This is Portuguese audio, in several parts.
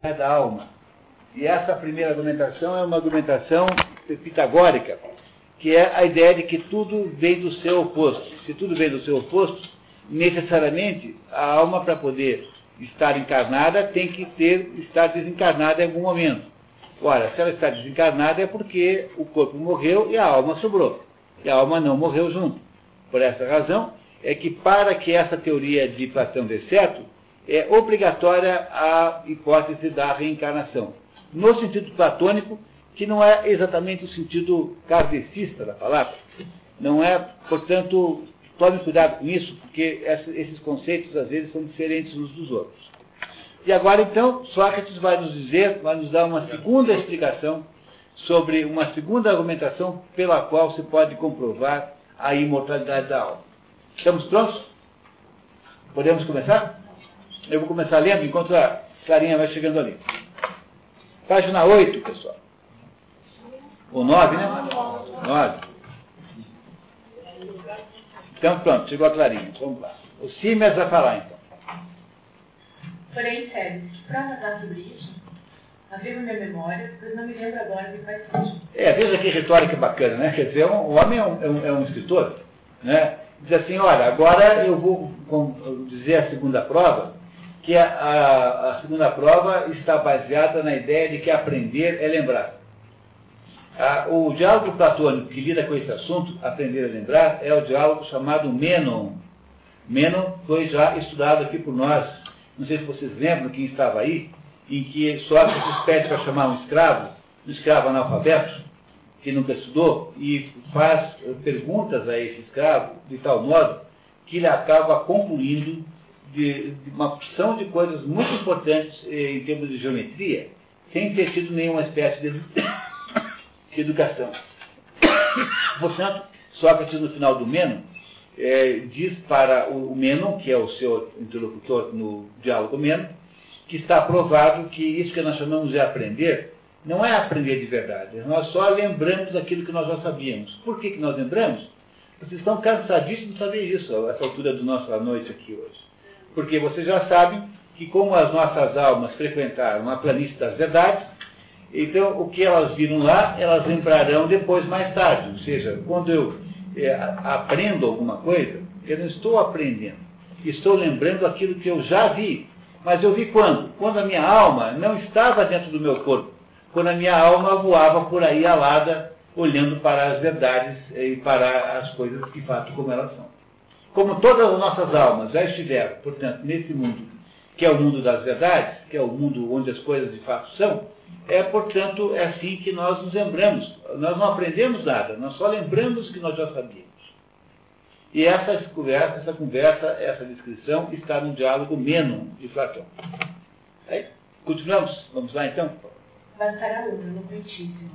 da alma. E essa primeira argumentação é uma argumentação pitagórica, que é a ideia de que tudo vem do seu oposto. Se tudo vem do seu oposto, necessariamente a alma, para poder estar encarnada, tem que ter, estar desencarnada em algum momento. Ora, se ela está desencarnada é porque o corpo morreu e a alma sobrou. E a alma não morreu junto. Por essa razão, é que para que essa teoria de Platão dê certo, é obrigatória a hipótese da reencarnação. No sentido platônico, que não é exatamente o sentido kardecista da palavra. Não é, portanto, tome cuidado com isso, porque esses conceitos às vezes são diferentes uns dos outros. E agora então, Sócrates vai nos dizer, vai nos dar uma segunda explicação sobre uma segunda argumentação pela qual se pode comprovar a imortalidade da alma. Estamos prontos? Podemos começar? Eu vou começar lendo enquanto a Clarinha vai chegando ali. Página 8, pessoal. Ou 9, né? 9. Então pronto, chegou a Clarinha. Vamos lá. O Simas vai falar então. Porém, sério, para anotar sobre isso, havia minha memória, pois não me lembro agora de quais são. É, veja que retórica bacana, né? Quer dizer, um, o homem é um, é um, é um escritor, né? Diz assim, olha, agora eu vou dizer a segunda prova, que a, a, a, segunda prova está baseada na ideia de que aprender é lembrar. o diálogo platônico que lida com esse assunto, aprender a lembrar, é o diálogo chamado Menon. Menon foi já estudado aqui por nós. Não sei se vocês lembram quem estava aí, em que Sócrates pede para chamar um escravo, um escravo analfabeto, que nunca estudou, e faz perguntas a esse escravo de tal modo que ele acaba concluindo de, de uma porção de coisas muito importantes eh, em termos de geometria, sem ter tido nenhuma espécie de, de educação. Portanto, Sócrates, no final do Meno, eh, diz para o, o Menon, que é o seu interlocutor no diálogo Meno, que está provado que isso que nós chamamos de aprender não é aprender de verdade. Nós só lembramos daquilo que nós já sabíamos. Por que, que nós lembramos? Vocês estão cansadíssimos de saber isso, a essa altura da nossa noite aqui hoje. Porque vocês já sabem que como as nossas almas frequentaram a planície das verdades, então o que elas viram lá, elas lembrarão depois, mais tarde. Ou seja, quando eu é, aprendo alguma coisa, eu não estou aprendendo. Estou lembrando aquilo que eu já vi. Mas eu vi quando? Quando a minha alma não estava dentro do meu corpo. Quando a minha alma voava por aí alada, olhando para as verdades e para as coisas de fato como elas são. Como todas as nossas almas já estiveram, portanto, nesse mundo, que é o mundo das verdades, que é o mundo onde as coisas de fato são, é, portanto, é assim que nós nos lembramos. Nós não aprendemos nada, nós só lembramos que nós já sabíamos. E essa conversa, essa conversa, essa descrição está no diálogo Menon de Platão. Aí, continuamos? Vamos lá então? Bastará uma no muitíssimo.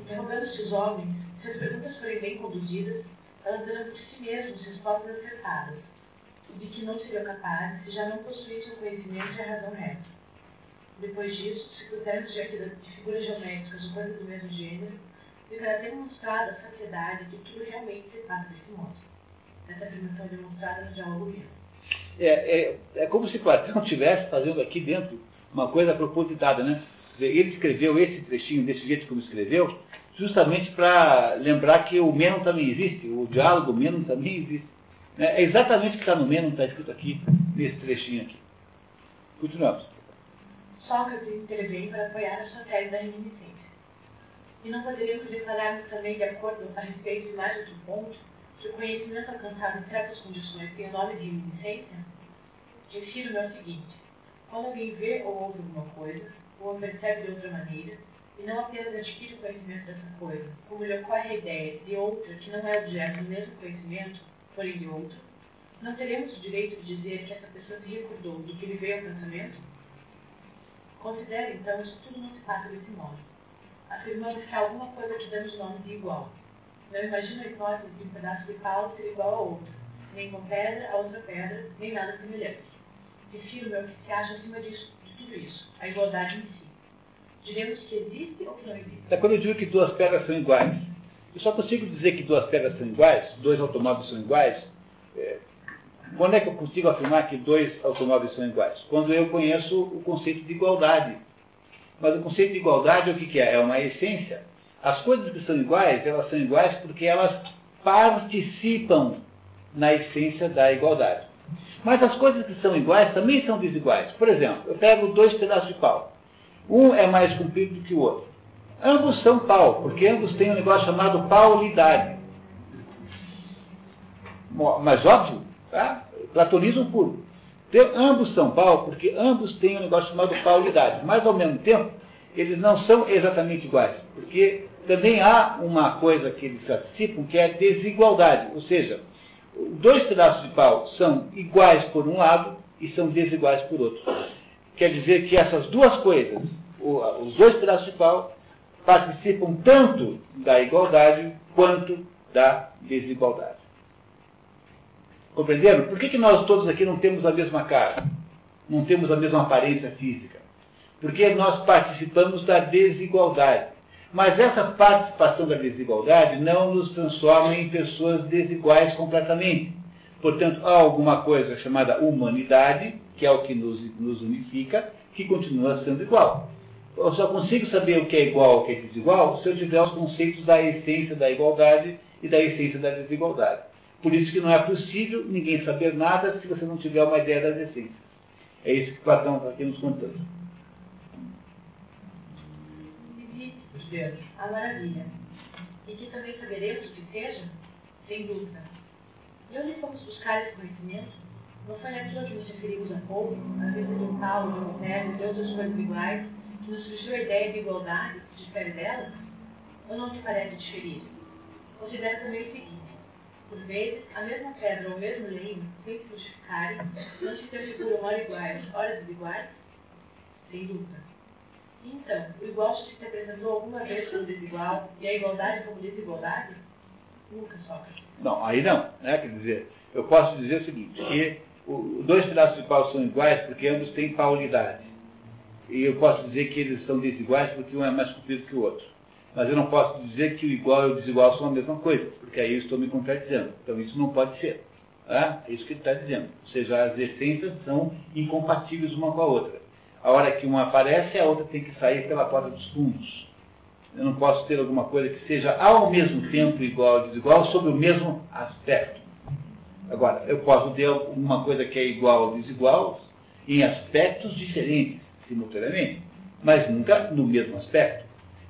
Interrogando-se os homens, se as perguntas forem bem conduzidas, darão de si mesmos respostas acertadas, e de que não seriam capazes se já não possuíssem o conhecimento e a razão reta. Depois disso, se pusermos diante de figuras geométricas ou coisas do mesmo gênero, ficará demonstrada a saciedade de que realmente se passa desse modo. Essa afirmação é demonstrada no diálogo mesmo. É, é, é como se Platão estivesse fazendo aqui dentro uma coisa propositada, né? Ele escreveu esse trechinho desse jeito como escreveu, justamente para lembrar que o Menon também existe, o diálogo Menon também existe. É exatamente o que está no Menon, está escrito aqui, nesse trechinho aqui. Continuamos. Sócrates intervém para apoiar a sua tese da reminiscência. E não poderíamos declararmos também, de acordo a respeito de mais outro ponto, que o conhecimento alcançado em certas condições tem o nome de reminiscência? Refiro-me ao seguinte. Quando alguém vê ou ouve alguma coisa, ou a percebe de outra maneira, e não apenas adquire conhecimento dessa coisa, como lhe ocorre a ideia de outra que não é objeto do mesmo conhecimento, porém de outro, não teremos o direito de dizer que essa pessoa se recordou do que lhe veio ao pensamento? Considere, então, isso tudo não se passa desse modo. Afirmamos que alguma coisa que damos nome de igual. Não imagino a hipótese de um pedaço de pau ser igual a outro, nem com pedra a outra pedra, nem nada semelhante. Refiro-me ao que se acha acima disso, de tudo isso, a igualdade em si diremos que existe ou que não existe? É quando eu digo que duas pedras são iguais. Eu só consigo dizer que duas pedras são iguais, dois automóveis são iguais. É, quando é que eu consigo afirmar que dois automóveis são iguais? Quando eu conheço o conceito de igualdade. Mas o conceito de igualdade, o que, que é? É uma essência. As coisas que são iguais, elas são iguais porque elas participam na essência da igualdade. Mas as coisas que são iguais também são desiguais. Por exemplo, eu pego dois pedaços de pau. Um é mais comprido do que o outro. Ambos são pau, porque ambos têm um negócio chamado paulidade. Mas óbvio, tá? platonismo puro. ambos são pau, porque ambos têm um negócio chamado paulidade. Mas ao mesmo tempo, eles não são exatamente iguais. Porque também há uma coisa que eles participam, que é a desigualdade. Ou seja, dois pedaços de pau são iguais por um lado e são desiguais por outro. Quer dizer que essas duas coisas, os dois pedaços de pau, participam tanto da igualdade quanto da desigualdade. Compreenderam? Por que, que nós todos aqui não temos a mesma cara? Não temos a mesma aparência física? Porque nós participamos da desigualdade. Mas essa participação da desigualdade não nos transforma em pessoas desiguais completamente. Portanto, há alguma coisa chamada humanidade, que é o que nos, nos unifica, que continua sendo igual. Eu só consigo saber o que é igual o que é desigual se eu tiver os conceitos da essência da igualdade e da essência da desigualdade. Por isso que não é possível ninguém saber nada se você não tiver uma ideia das essências. É isso que Platão está aqui nos contando. maravilha. E que também saberemos o que seja? Sem dúvida. E onde fomos buscar esse conhecimento? Não foi naquilo que nos referimos há pouco, a vista de Paulo, de um e de outras coisas iguais, que nos surgiu a ideia de igualdade, que difere delas? Ou não te parece diferir? Considera também o seguinte. Por vezes, a mesma pedra ou o mesmo leime, sem se justificarem, não se configuram ora iguais, ora desiguais? Sem dúvida. Então, o igual se apresentou alguma vez como desigual e a igualdade como desigualdade? Não, aí não. Né? Quer dizer, eu posso dizer o seguinte, que dois pedaços de pau são iguais porque ambos têm paulidade. E eu posso dizer que eles são desiguais porque um é mais comprido que o outro. Mas eu não posso dizer que o igual e o desigual são a mesma coisa, porque aí eu estou me contradizendo. Então isso não pode ser. É, é isso que ele está dizendo. Ou seja, as essências são incompatíveis uma com a outra. A hora que uma aparece, a outra tem que sair pela porta dos fundos. Eu não posso ter alguma coisa que seja ao mesmo tempo igual e desigual sobre o mesmo aspecto. Agora, eu posso ter uma coisa que é igual ou desigual em aspectos diferentes, simultaneamente, mas nunca no mesmo aspecto.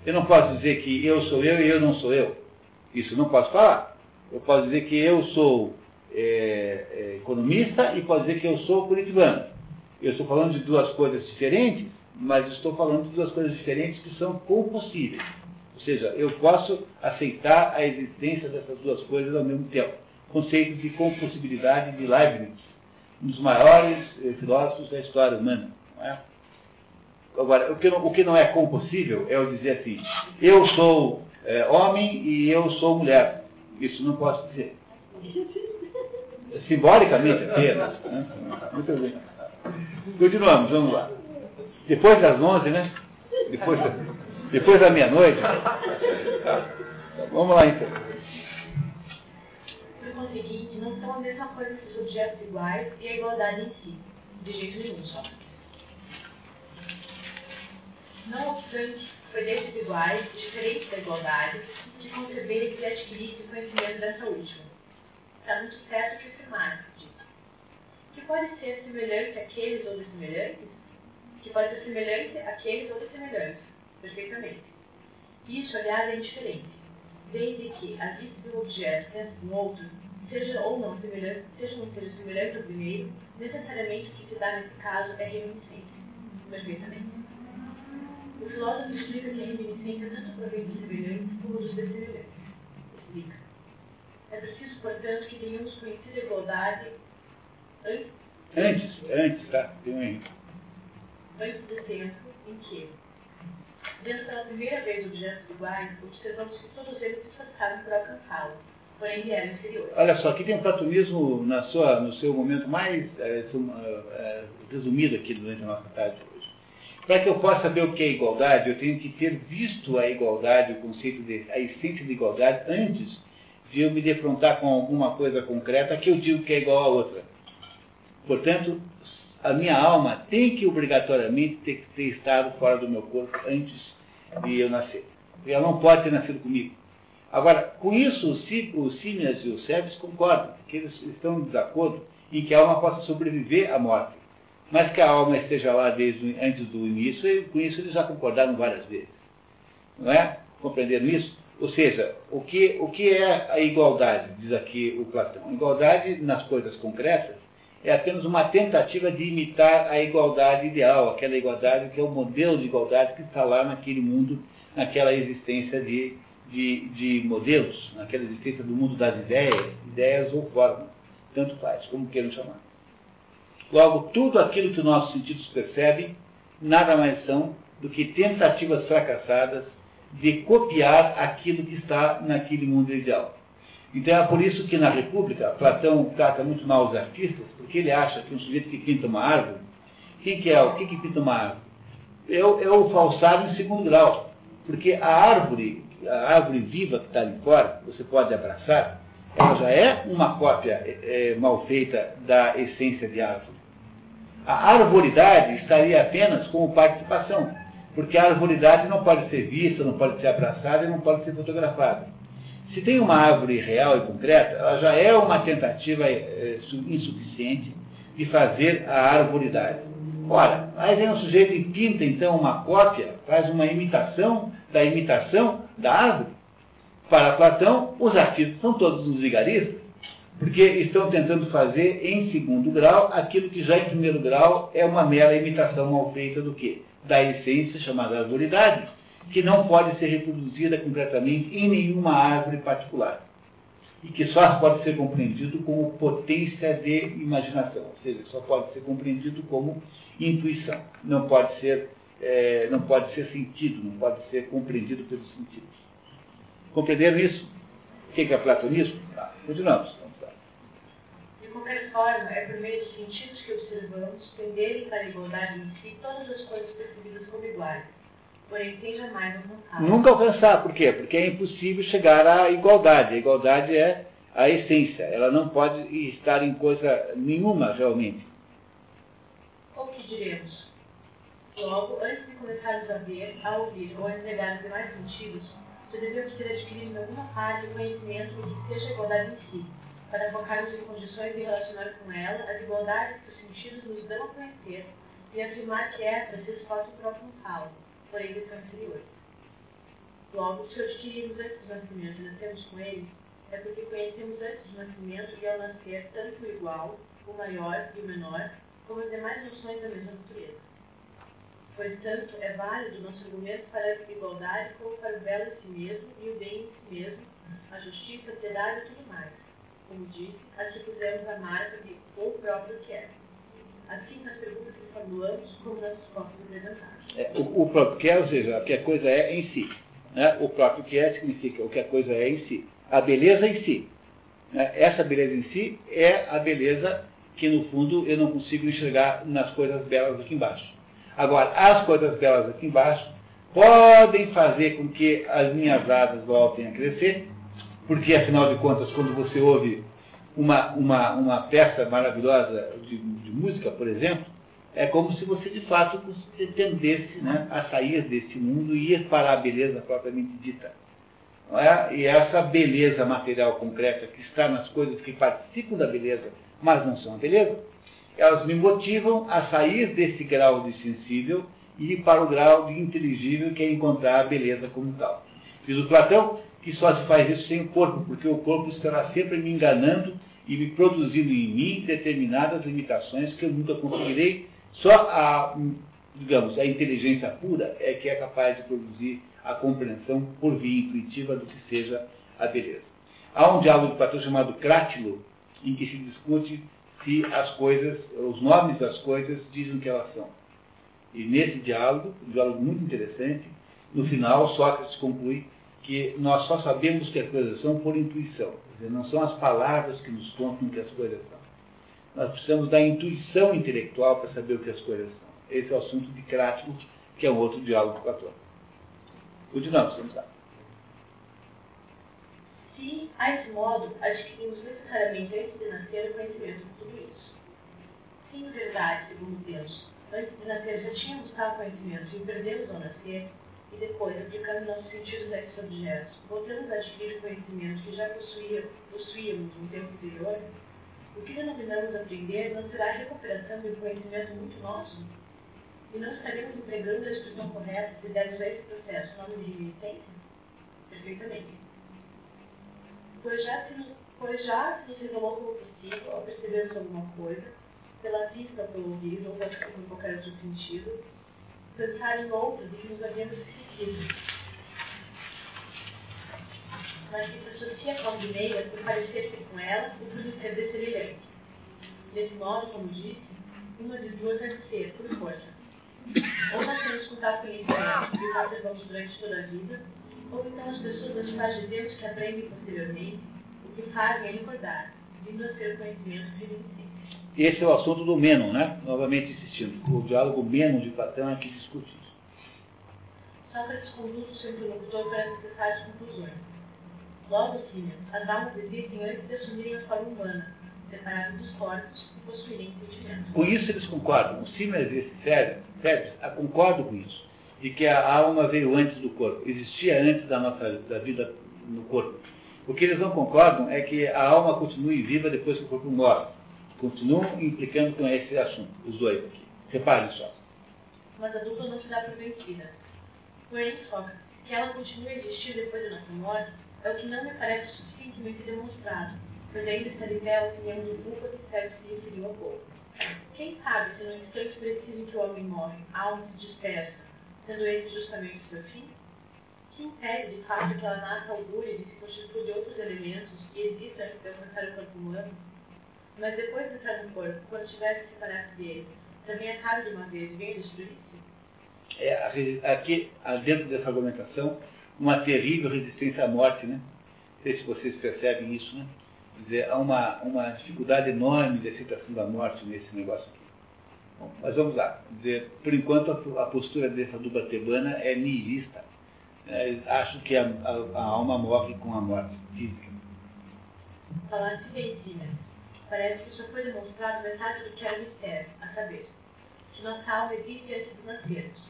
Eu não posso dizer que eu sou eu e eu não sou eu. Isso não posso falar. Eu posso dizer que eu sou é, é, economista e posso dizer que eu sou curitibano. Eu estou falando de duas coisas diferentes, mas estou falando de duas coisas diferentes que são compossíveis. Ou seja, eu posso aceitar a existência dessas duas coisas ao mesmo tempo. Conceito de compossibilidade de Leibniz, um dos maiores eh, filósofos da história humana. É? Agora, o que, não, o que não é compossível é eu dizer assim, eu sou é, homem e eu sou mulher. Isso não posso dizer. Simbolicamente apenas. Né? Muito bem. Continuamos, vamos lá. Depois das 11, né? Depois, depois da meia-noite. Vamos lá então. Por conseguinte, não são a mesma coisa que os objetos iguais e a igualdade em si. De jeito nenhum, só. Não obstante, foi desses iguais, diferentes da igualdade, que conceber que adquirisse o conhecimento dessa última. Está muito certo que afirmar, que pode ser semelhante àqueles ou semelhantes, que pode ser semelhante àqueles ou semelhantes, perfeitamente. Isso, aliás, é indiferente, desde que a vista do objeto dentro do outro seja ou não semelhante, seja ou não semelhante ao primeiro, necessariamente o que se dá nesse caso é reminiscência, perfeitamente. O filósofo explica que a reminiscência tanto provém dos semelhantes como dos dessemelhantes. Explica. É preciso, portanto, que tenhamos conhecido a igualdade Antes, antes, tá? Tem um erro. Antes do tempo em que, vendo pela primeira vez objetos iguais, observamos que todos eles se esforçaram por alcançá-lo, porém eram inferiores. Olha só, aqui tem um platonismo na sua, no seu momento mais é, resumido aqui durante a nossa tarde hoje. Para que eu possa saber o que é igualdade, eu tenho que ter visto a igualdade, o conceito de, a essência de igualdade, antes de eu me defrontar com alguma coisa concreta que eu digo que é igual a outra. Portanto, a minha alma tem que obrigatoriamente ter, ter estado fora do meu corpo antes de eu nascer. Ela não pode ter nascido comigo. Agora, com isso, os Símias e os Sebes concordam, que eles estão de acordo em que a alma possa sobreviver à morte. Mas que a alma esteja lá desde antes do início, e com isso eles já concordaram várias vezes. Não é? Compreenderam isso? Ou seja, o que, o que é a igualdade, diz aqui o Platão? Igualdade nas coisas concretas é apenas uma tentativa de imitar a igualdade ideal, aquela igualdade que é o modelo de igualdade que está lá naquele mundo, naquela existência de, de, de modelos, naquela existência do mundo das ideias, ideias ou formas, tanto faz, como queiram chamar. Logo, tudo aquilo que os nossos sentidos percebem, nada mais são do que tentativas fracassadas de copiar aquilo que está naquele mundo ideal. Então é por isso que na República, Platão trata muito mal os artistas, porque ele acha que um sujeito que pinta uma árvore, quem que é? O que, que pinta uma árvore? É, é o falsário em segundo grau. Porque a árvore, a árvore viva que está ali fora, você pode abraçar, ela já é uma cópia é, mal feita da essência de árvore. A arboridade estaria apenas como participação, porque a arboridade não pode ser vista, não pode ser abraçada e não pode ser fotografada. Se tem uma árvore real e concreta, ela já é uma tentativa é, insuficiente de fazer a arboridade. Ora, aí vem um sujeito e pinta então uma cópia, faz uma imitação da imitação da árvore. Para Platão, os artistas são todos os vigaristas, porque estão tentando fazer em segundo grau aquilo que já em primeiro grau é uma mera imitação mal feita do quê? Da essência chamada arboridade que não pode ser reproduzida concretamente em nenhuma árvore particular. E que só pode ser compreendido como potência de imaginação, ou seja, só pode ser compreendido como intuição. Não pode ser, é, não pode ser sentido, não pode ser compreendido pelos sentidos. Compreenderam isso? O que é platonismo? Tá. Continuamos. De qualquer forma, é por meio dos sentidos que observamos tenderem para a igualdade em si todas as coisas percebidas como iguais Porém, sem jamais alcançar. Nunca alcançar, por quê? Porque é impossível chegar à igualdade. A igualdade é a essência, ela não pode estar em coisa nenhuma realmente. Ou que diremos? Logo, antes de começarmos a ver, a ouvir ou a entregar os demais sentidos, já devemos ter adquirido em alguma parte o conhecimento de que seja a igualdade em si, para focarmos em condições de relacionar com ela as igualdades que os sentidos nos dão a conhecer e afirmar que essas se esforçam para alcançá-las. 40 anteriores. Logo, se adquirirmos esses nascimentos e nascemos com eles, é porque conhecemos esses nascimentos e ao nascer tanto o igual, o maior e o menor, como as demais noções da mesma natureza. Portanto, é válido nosso argumento para a igualdade como para o belo em si mesmo e o bem em si mesmo, a justiça, a piedade e tudo mais. Como disse, assim pudermos amar porque o próprio quer. É. Assim, nas perguntas que formulamos, como nas respostas apresentadas. É, o, o, próprio que é, ou seja, o que a coisa é em si. Né? O próprio que é significa o que a coisa é em si. A beleza em si. Né? Essa beleza em si é a beleza que, no fundo, eu não consigo enxergar nas coisas belas aqui embaixo. Agora, as coisas belas aqui embaixo podem fazer com que as minhas asas voltem a crescer, porque, afinal de contas, quando você ouve uma, uma, uma peça maravilhosa de, música, por exemplo, é como se você de fato tendesse né, a sair desse mundo e ir para a beleza propriamente dita. É? E essa beleza material concreta que está nas coisas que participam da beleza, mas não são a beleza, elas me motivam a sair desse grau de sensível e ir para o grau de inteligível, que é encontrar a beleza como tal. Diz o Platão que só se faz isso sem o corpo, porque o corpo estará sempre me enganando e me produzindo em mim determinadas limitações que eu nunca conseguirei. Só a, digamos, a inteligência pura é que é capaz de produzir a compreensão por via intuitiva do que seja a beleza. Há um diálogo de Platão chamado Crátilo, em que se discute se as coisas, os nomes das coisas dizem o que elas são. E nesse diálogo, um diálogo muito interessante, no final Sócrates conclui que nós só sabemos que as coisas são por intuição. Dizer, não são as palavras que nos contam que as coisas são. Nós precisamos da intuição intelectual para saber o que as coisas são. Esse é o assunto de Crático, que é um outro diálogo platônico. Continuamos, vamos lá. Se, a esse modo, adquirimos necessariamente antes de nascer o conhecimento de tudo isso. Sim, verdade, segundo Deus. Antes de nascer já tínhamos tal conhecimento e o perdemos ao nascer, e depois, aplicando nossos sentidos a esses objetos, voltamos a adquirir o conhecimento que já possuía, possuíamos no tempo anterior, o que denominamos aprender não será a recuperação de um conhecimento muito nosso? E não estaremos empregando a expressão correta se dermos a esse processo nome de reminiscência? Perfeitamente. Pois já se pois já se nos revelou como possível, ao percebermos alguma coisa, pela vista pelo ouvido, ou por qualquer outro sentido, pensar em outras e que nos havíamos esquecido. Mas que se associa com a ela ou por lhe ser dessemelhante. Desse modo, como disse, uma de duas deve ser, por força. Ou nós temos contato com ele e conservamos durante toda a vida, ou então as pessoas das quais dizemos que aprendem posteriormente, o que fazem é recordar, vindo a ser o conhecimento reminiscente. Esse é o assunto do Menon, né? Novamente insistindo. O diálogo Menon de Platão é que discute isso. Sócrates conduz o seu interlocutor para necessárias conclusões. Logo, Símeon, as almas existem antes de assumirem a forma humana, separadas dos corpos e possuírem. Com isso eles concordam. O Símeon e Febres concordam com isso. De que a alma veio antes do corpo, existia antes da nossa da vida no corpo. O que eles não concordam é que a alma continue viva depois que o corpo morre continuam implicando com esse assunto, os dois aqui. Reparem só. Mas a dupla não se dá por vencida. Porém, Sócrates, que ela continue a existir depois da nossa morte é o que não me parece suficientemente demonstrado, pois ainda está de pé a opinião do Bupa que serve se referiu há pouco. Quem sabe se no instante preciso em que o homem morre, a alma se dispersa, sendo esse justamente o seu fim? Que impede, de fato, que ela nasça augúria e se constitua de outros elementos e exista antes de alcançar o corpo humano? Mas depois de entrar no corpo, quando tiver que separar-se dele, também acaba de uma vez vem destruir-se? É, aqui, dentro dessa argumentação, uma terrível resistência à morte, né? Não sei se vocês percebem isso, né? Quer dizer, há uma, uma dificuldade enorme de aceitação da morte nesse negócio aqui. Bom, mas vamos lá. Dizer, por enquanto, a, postura dessa dupla tebana é nihilista. É, acho que a, a, a, alma morre com a morte física. Falaste bem, Tina parece que já foi demonstrado metade do que era mistério, a saber, que nossa alma existe antes de nascermos.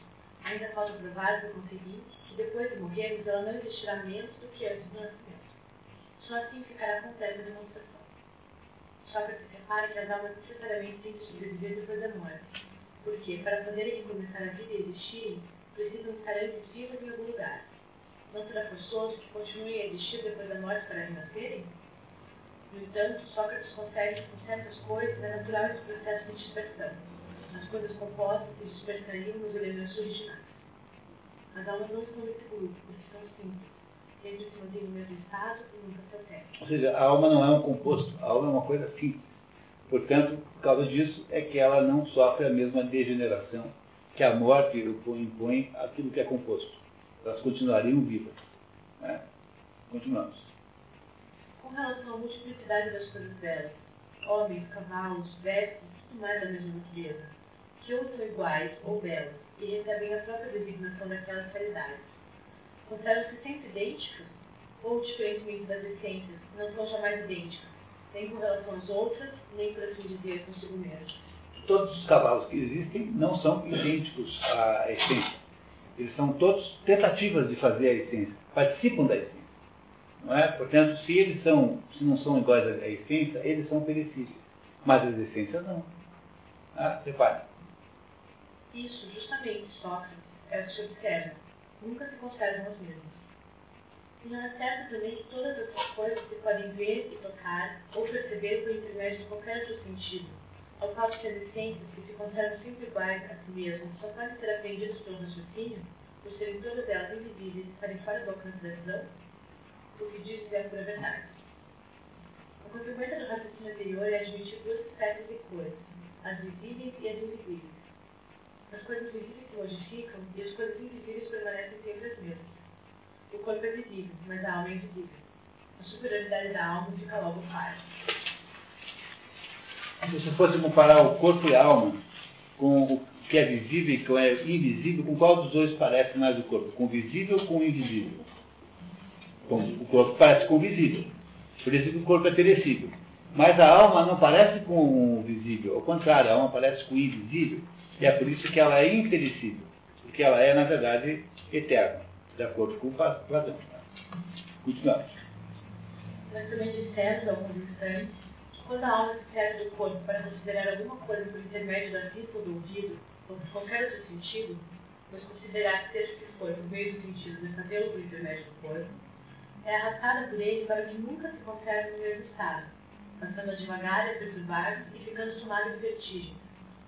Ainda falta provar, por conseguinte, que depois de morrermos ela não existirá menos do que antes do nascimento. Só assim ficará completa a demonstração. Sócrates repara que as almas necessariamente têm de sobreviver depois da morte, porque, para poderem recomeçar a vida e existirem, precisam estar antes vivas em algum lugar. Não será forçoso que continuem a existir depois da morte para renascerem? No entanto, Sócrates consegue que certas coisas é natural esse processo de dispersão. As coisas compostas se dispersariam nos elementos originais. As almas não estão nesse grupo, porque são simples. Sempre se mantêm no mesmo estado e nunca se alteram. Ou seja, a alma não é um composto, a alma é uma coisa simples. Portanto, por causa disso, é que ela não sofre a mesma degeneração que a morte impõe aquilo que é composto. Elas continuariam vivas. Né? Continuamos com relação à multiplicidade das coisas belas, homens, cavalos, vestes, tudo mais da mesma natureza, que ou são iguais ou belas, e recebem a própria designação daquelas qualidades. Consideram-se sempre idênticas, ou, diferentemente das essências, não são jamais idênticas, nem com relação às outras, nem, por assim dizer, consigo mesmo. Todos os cavalos que existem não são idênticos à essência. Eles são todos tentativas de fazer a essência, participam da essência. Não é? Portanto, se eles são, se não são iguais à essência, eles são perecíveis. Mas as essências não. Ah, repare. Isso, justamente, Sócrates, é o que se observa. Nunca se conservam as mesmas. E não é certo também que todas essas coisas se podem ver e tocar ou perceber por intermédio de qualquer outro sentido, ao passo que as essências que se conservam sempre iguais a si mesmas só podem ser aprendidas pelo raciocínio, por serem todas elas invisíveis e estarem fora do alcance da visão? O que diz é a verdade. A consequência do raciocínio anterior é admitir duas espécies de cores, as visíveis e as invisíveis. As coisas visíveis se modificam e as coisas invisíveis permanecem sempre as mesmas. O corpo é visível, mas a alma é invisível. A superioridade da alma fica logo clara. Se você fosse comparar o corpo e a alma com o que é visível e o que é invisível, com qual dos dois parece mais o corpo? Com o visível ou com o invisível? O corpo parece convisível. Por isso que o corpo é perecível. Mas a alma não parece com o visível, ao contrário, a alma parece com o invisível, e é por isso que ela é imperecível, porque ela é, na verdade, eterna, de acordo com Platão. Continuamos. Nós também dissemos, alguns instantes, que quando a alma se serve do corpo para considerar alguma coisa por intermédio da vista ou do ouvido, ou por qualquer outro sentido, pois considerar que seja o que for por meio do sentido de fazê-lo por intermédio do corpo, é arrastada por ele para que nunca se conserve no mesmo estado, passando devagar a perturbar e ficando tomada de vertigem,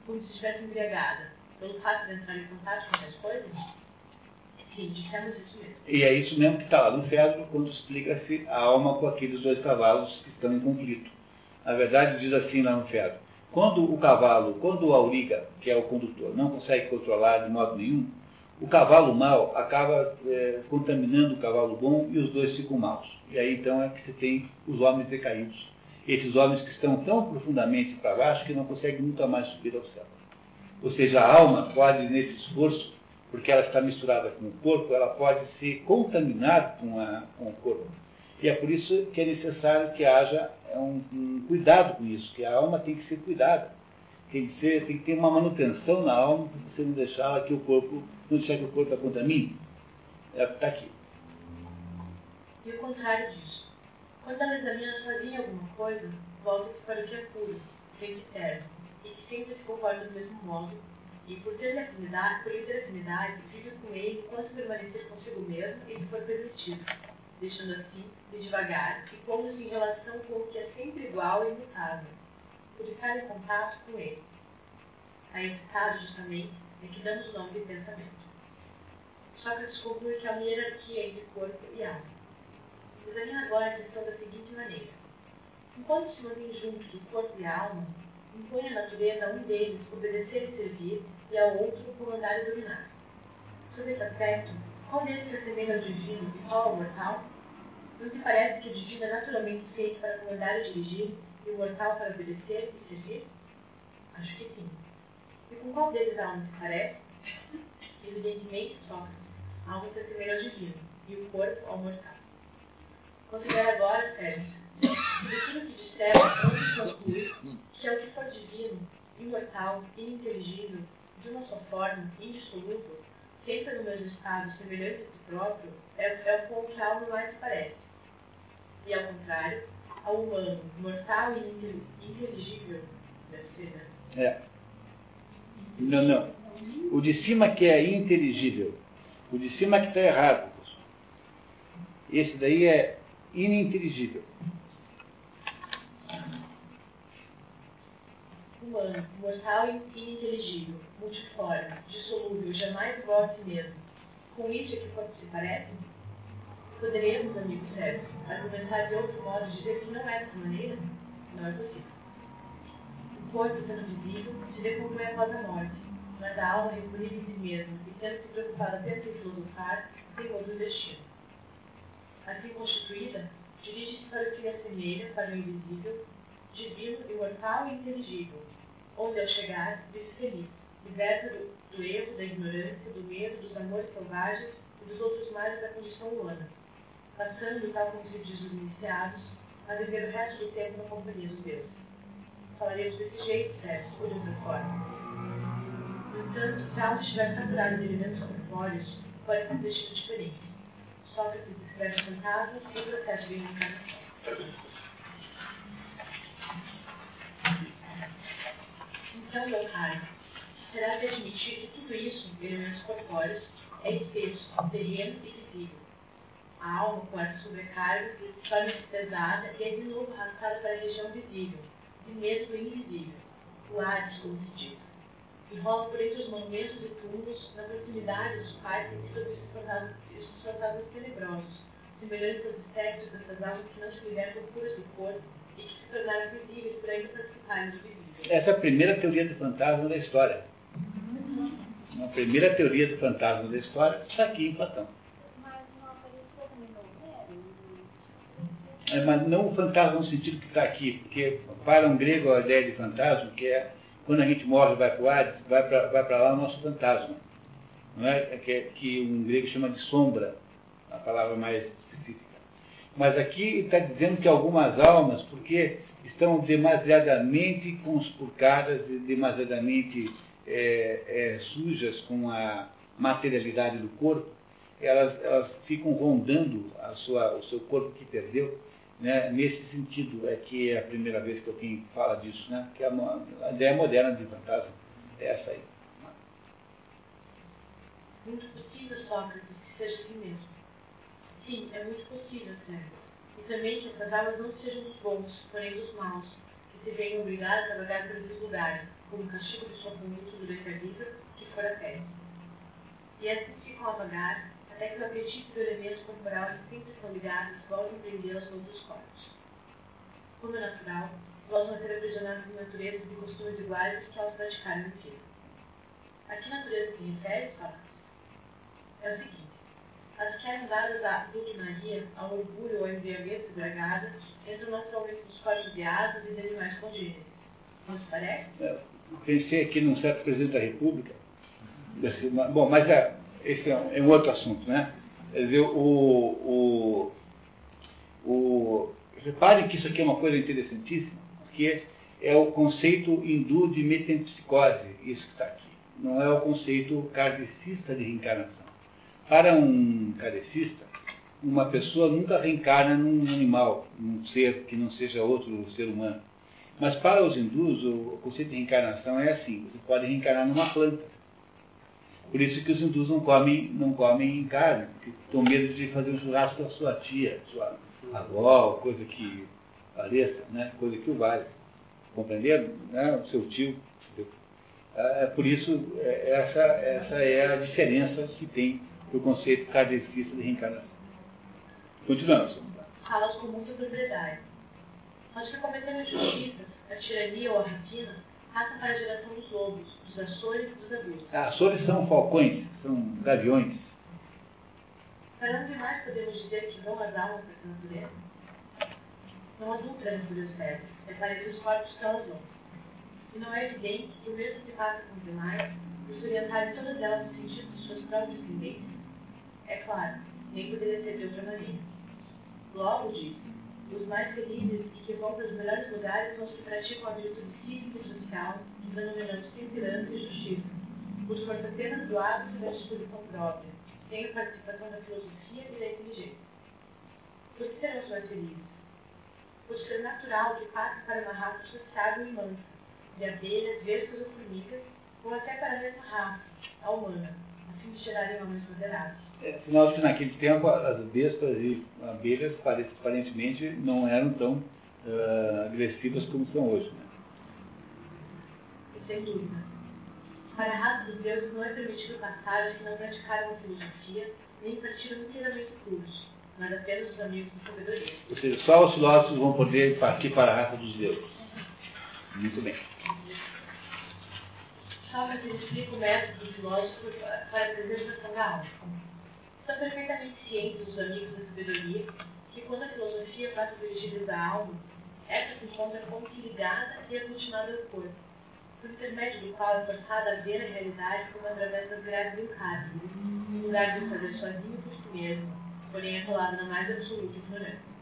como se estivesse embriagada, pelo fato de entrar em contato com as coisas? Sim, dissemos isso mesmo. E é isso mesmo que está lá no Fedro, quando explica-se a alma com aqueles dois cavalos que estão em conflito. Na verdade, diz assim lá no Fedro. Quando o cavalo, quando o auriga, que é o condutor, não consegue controlar de modo nenhum, o cavalo mau acaba é, contaminando o cavalo bom e os dois ficam maus. E aí então é que você tem os homens decaídos. Esses homens que estão tão profundamente para baixo que não conseguem nunca mais subir ao céu. Ou seja, a alma pode, nesse esforço, porque ela está misturada com o corpo, ela pode se contaminar com, a, com o corpo. E é por isso que é necessário que haja um, um cuidado com isso, que a alma tem que ser cuidada. Tem que, ser, tem que ter uma manutenção na alma para você não deixar que o corpo, não deixar o corpo a contamine. Está aqui. E o contrário disso. Quando ela examina sozinha alguma coisa, volta-se para o que é puro, sem que serve, e que sempre se comporta do mesmo modo, e por ter afinidade, por ter afinidade, vive com ele enquanto permanecer consigo mesmo e se for permitido, deixando assim, de devagar, e pondo-se em relação com o que é sempre igual e imutável, por estar em contato com ele. A esse estado, justamente, é que damos nome de pensamento. Sócrates conclui que há uma hierarquia entre corpo e alma. Examina agora a questão da seguinte maneira. Enquanto se mantém juntos o corpo e a alma, impõe a natureza a um deles obedecer e servir e ao outro comandar e dominar. Sob esse aspecto, qual deles se assemelha ao divino e qual ao mortal? Não te parece que o divino é naturalmente feito para comandar e dirigir e o mortal para obedecer e servir? Acho que sim. E com qual deles a alma se parece? Evidentemente, Sócrates, a alma se assemelha ao divino e o corpo ao mortal. Considere agora, Sérgio, que tudo que disser, não conclui que é o que for divino, imortal, ininteligível, de uma só forma, indissolúvel, sempre no mesmo estado, semelhante a si próprio, é, é com o que a alma mais se parece. E ao contrário, ao humano, mortal e inteligível, deve ser, né? É. Não, não. O de cima que é inteligível. O de cima que está errado. Esse daí é ininteligível. humano, mortal e ininteligível, multiforme, dissolúvel, jamais igual a si mesmo. Com isso é que se parece? Poderíamos, amigo Sérgio, argumentar de outro modo, dizer que não é dessa maneira? Não é possível. O corpo, sendo visível, se decompõe após a morte, mas a alma, recolhida em si mesma e tendo se preocupada apenas em filosofar, tem outro destino. Assim constituída, dirige-se para o que lhe assemelha, para o invisível, divino, imortal e inteligível, onde ao chegar, vive feliz, liberta do, do erro, da ignorância, do medo, dos amores selvagens e dos outros males da condição humana, passando, tal como se diz os iniciados, a viver o resto do tempo na companhia dos deuses. Falaremos desse jeito, certo, ou de outra forma. No entanto, se alma estiver saturada de elementos corpóreos, pode ter destino diferente. Sócrates descreve fantasmas e o processo de reencarnação. Então, meu caro, será de admitir que tudo isso, elementos corpóreos, é espesso, terreno e visível. A alma, com essa sobrecarga, torna-se pesada e é de novo arrastada para a região visível, e mesmo invisível, o Hades, como se diz. E rola por entre os monumentos e túmulos, na proximidade dos tem sido esses fantasmas tenebrosos, semelhantes aos espectros dessas almas que não se libertam puras do corpo e que se tornaram visíveis por ainda participarem do visível. Essa é a primeira teoria do fantasma da história. A primeira teoria do fantasma da história está aqui em Platão. É, mas não o fantasma no sentido que está aqui, porque para um grego a ideia de fantasma, que é quando a gente morre vai para o vai para lá o nosso fantasma. Não é? é que, que um grego chama de sombra, a palavra mais específica. Mas aqui está dizendo que algumas almas, porque estão demasiadamente conspurcadas, demasiadamente é, é, sujas com a materialidade do corpo, elas, elas ficam rondando sua, o seu corpo que perdeu. Né? Nesse sentido, é que é a primeira vez que alguém fala disso, né? que é a ideia moderna de fantasma é essa aí. Muito possível, Sócrates, que seja assim mesmo. Sim, é muito possível, Sérgio. E também que as fantasmas não sejam dos bons, porém dos maus, que se venham obrigados a vagar por esses lugares, como castigo de conduta durante a vida, que for a pé. E assim ficam a vagar, até que o apetite do elemento corporal que sempre estão ligados volte a prender os outros corpos. Como é natural, vós não ter aprisionados em naturezas e costumes iguais que elas praticaram no dia. A que natureza se refere, fala? É o seguinte. As que eram dadas à dogmaria, ao orgulho ou à embriaguez embriagada, entram naturalmente nos corpos de asas e de animais congêneres. Não se parece? É, pensei aqui num certo presidente da República. Bom, mas é, esse é um, é um outro assunto, né? Quer dizer, o, o, o, reparem que isso aqui é uma coisa interessantíssima, porque é o conceito hindu de metempsicose, isso que está aqui. Não é o conceito kardecista de reencarnação. Para um kardecista, uma pessoa nunca reencarna num animal, num ser que não seja outro ser humano. Mas para os hindus, o conceito de reencarnação é assim, você pode reencarnar numa planta. Por isso que os hindus não comem, não comem carne, porque estão medo de fazer um churrasco com a sua tia, sua avó, coisa que pareça, né? coisa que o vale. Compreenderam? Né? O seu tio. É, é por isso, é, essa, essa é a diferença que tem do conceito kardecista de reencarnação. Continuamos. Falas com muita propriedade. Nós que cometemos injustiças, a tirania ou a rapina, para a geração dos lobos, dos açores e dos adultos. Ah, açores são falcões, são gaviões. Para onde mais podemos dizer que vão as almas para a natureza? Não adulteram a natureza é para que os corpos que elas vão. E não é evidente que o mesmo se passa com os demais, os orientarem todas elas no sentido de suas próprias tendências? É claro, nem poderia ser de outra maneira. Logo, disse, os mais felizes e que vão para os melhores lugares são os que praticam a virtude cívica e social, denominando temperança e justiça, força apenas do hábito e da disposição própria, sem a participação da filosofia e da inteligência. Por que serão os mais felizes? Por ser natural que passe para uma raça sociável e mansa, de abelhas, vespas ou formigas, ou até para a mesma raça, a humana, a fim de gerarem homens moderados. É, sinal que naquele tempo as bestas e abelhas aparentemente não eram tão uh, agressivas como são hoje. Né? Dúvida. Para a raça dos deuses não é permitido passar os que não praticaram a filosofia, nem partiram inteiramente puros, mas apenas os amigos de sabedoria. Ou seja, só os filósofos vão poder partir para a raça dos deuses. Muito bem. Sócrates explica o método do filósofo para a preservação da alma são perfeitamente cientes os amigos da sabedoria que quando a filosofia passa exigidos da alma, essa se encontra como que ligada e aglutinada ao corpo, por intermédio do qual é forçada a ver a realidade como através das grades do encarne, em lugar de fazer sozinho por si mesmo, porém atolado na mais absoluta ignorância.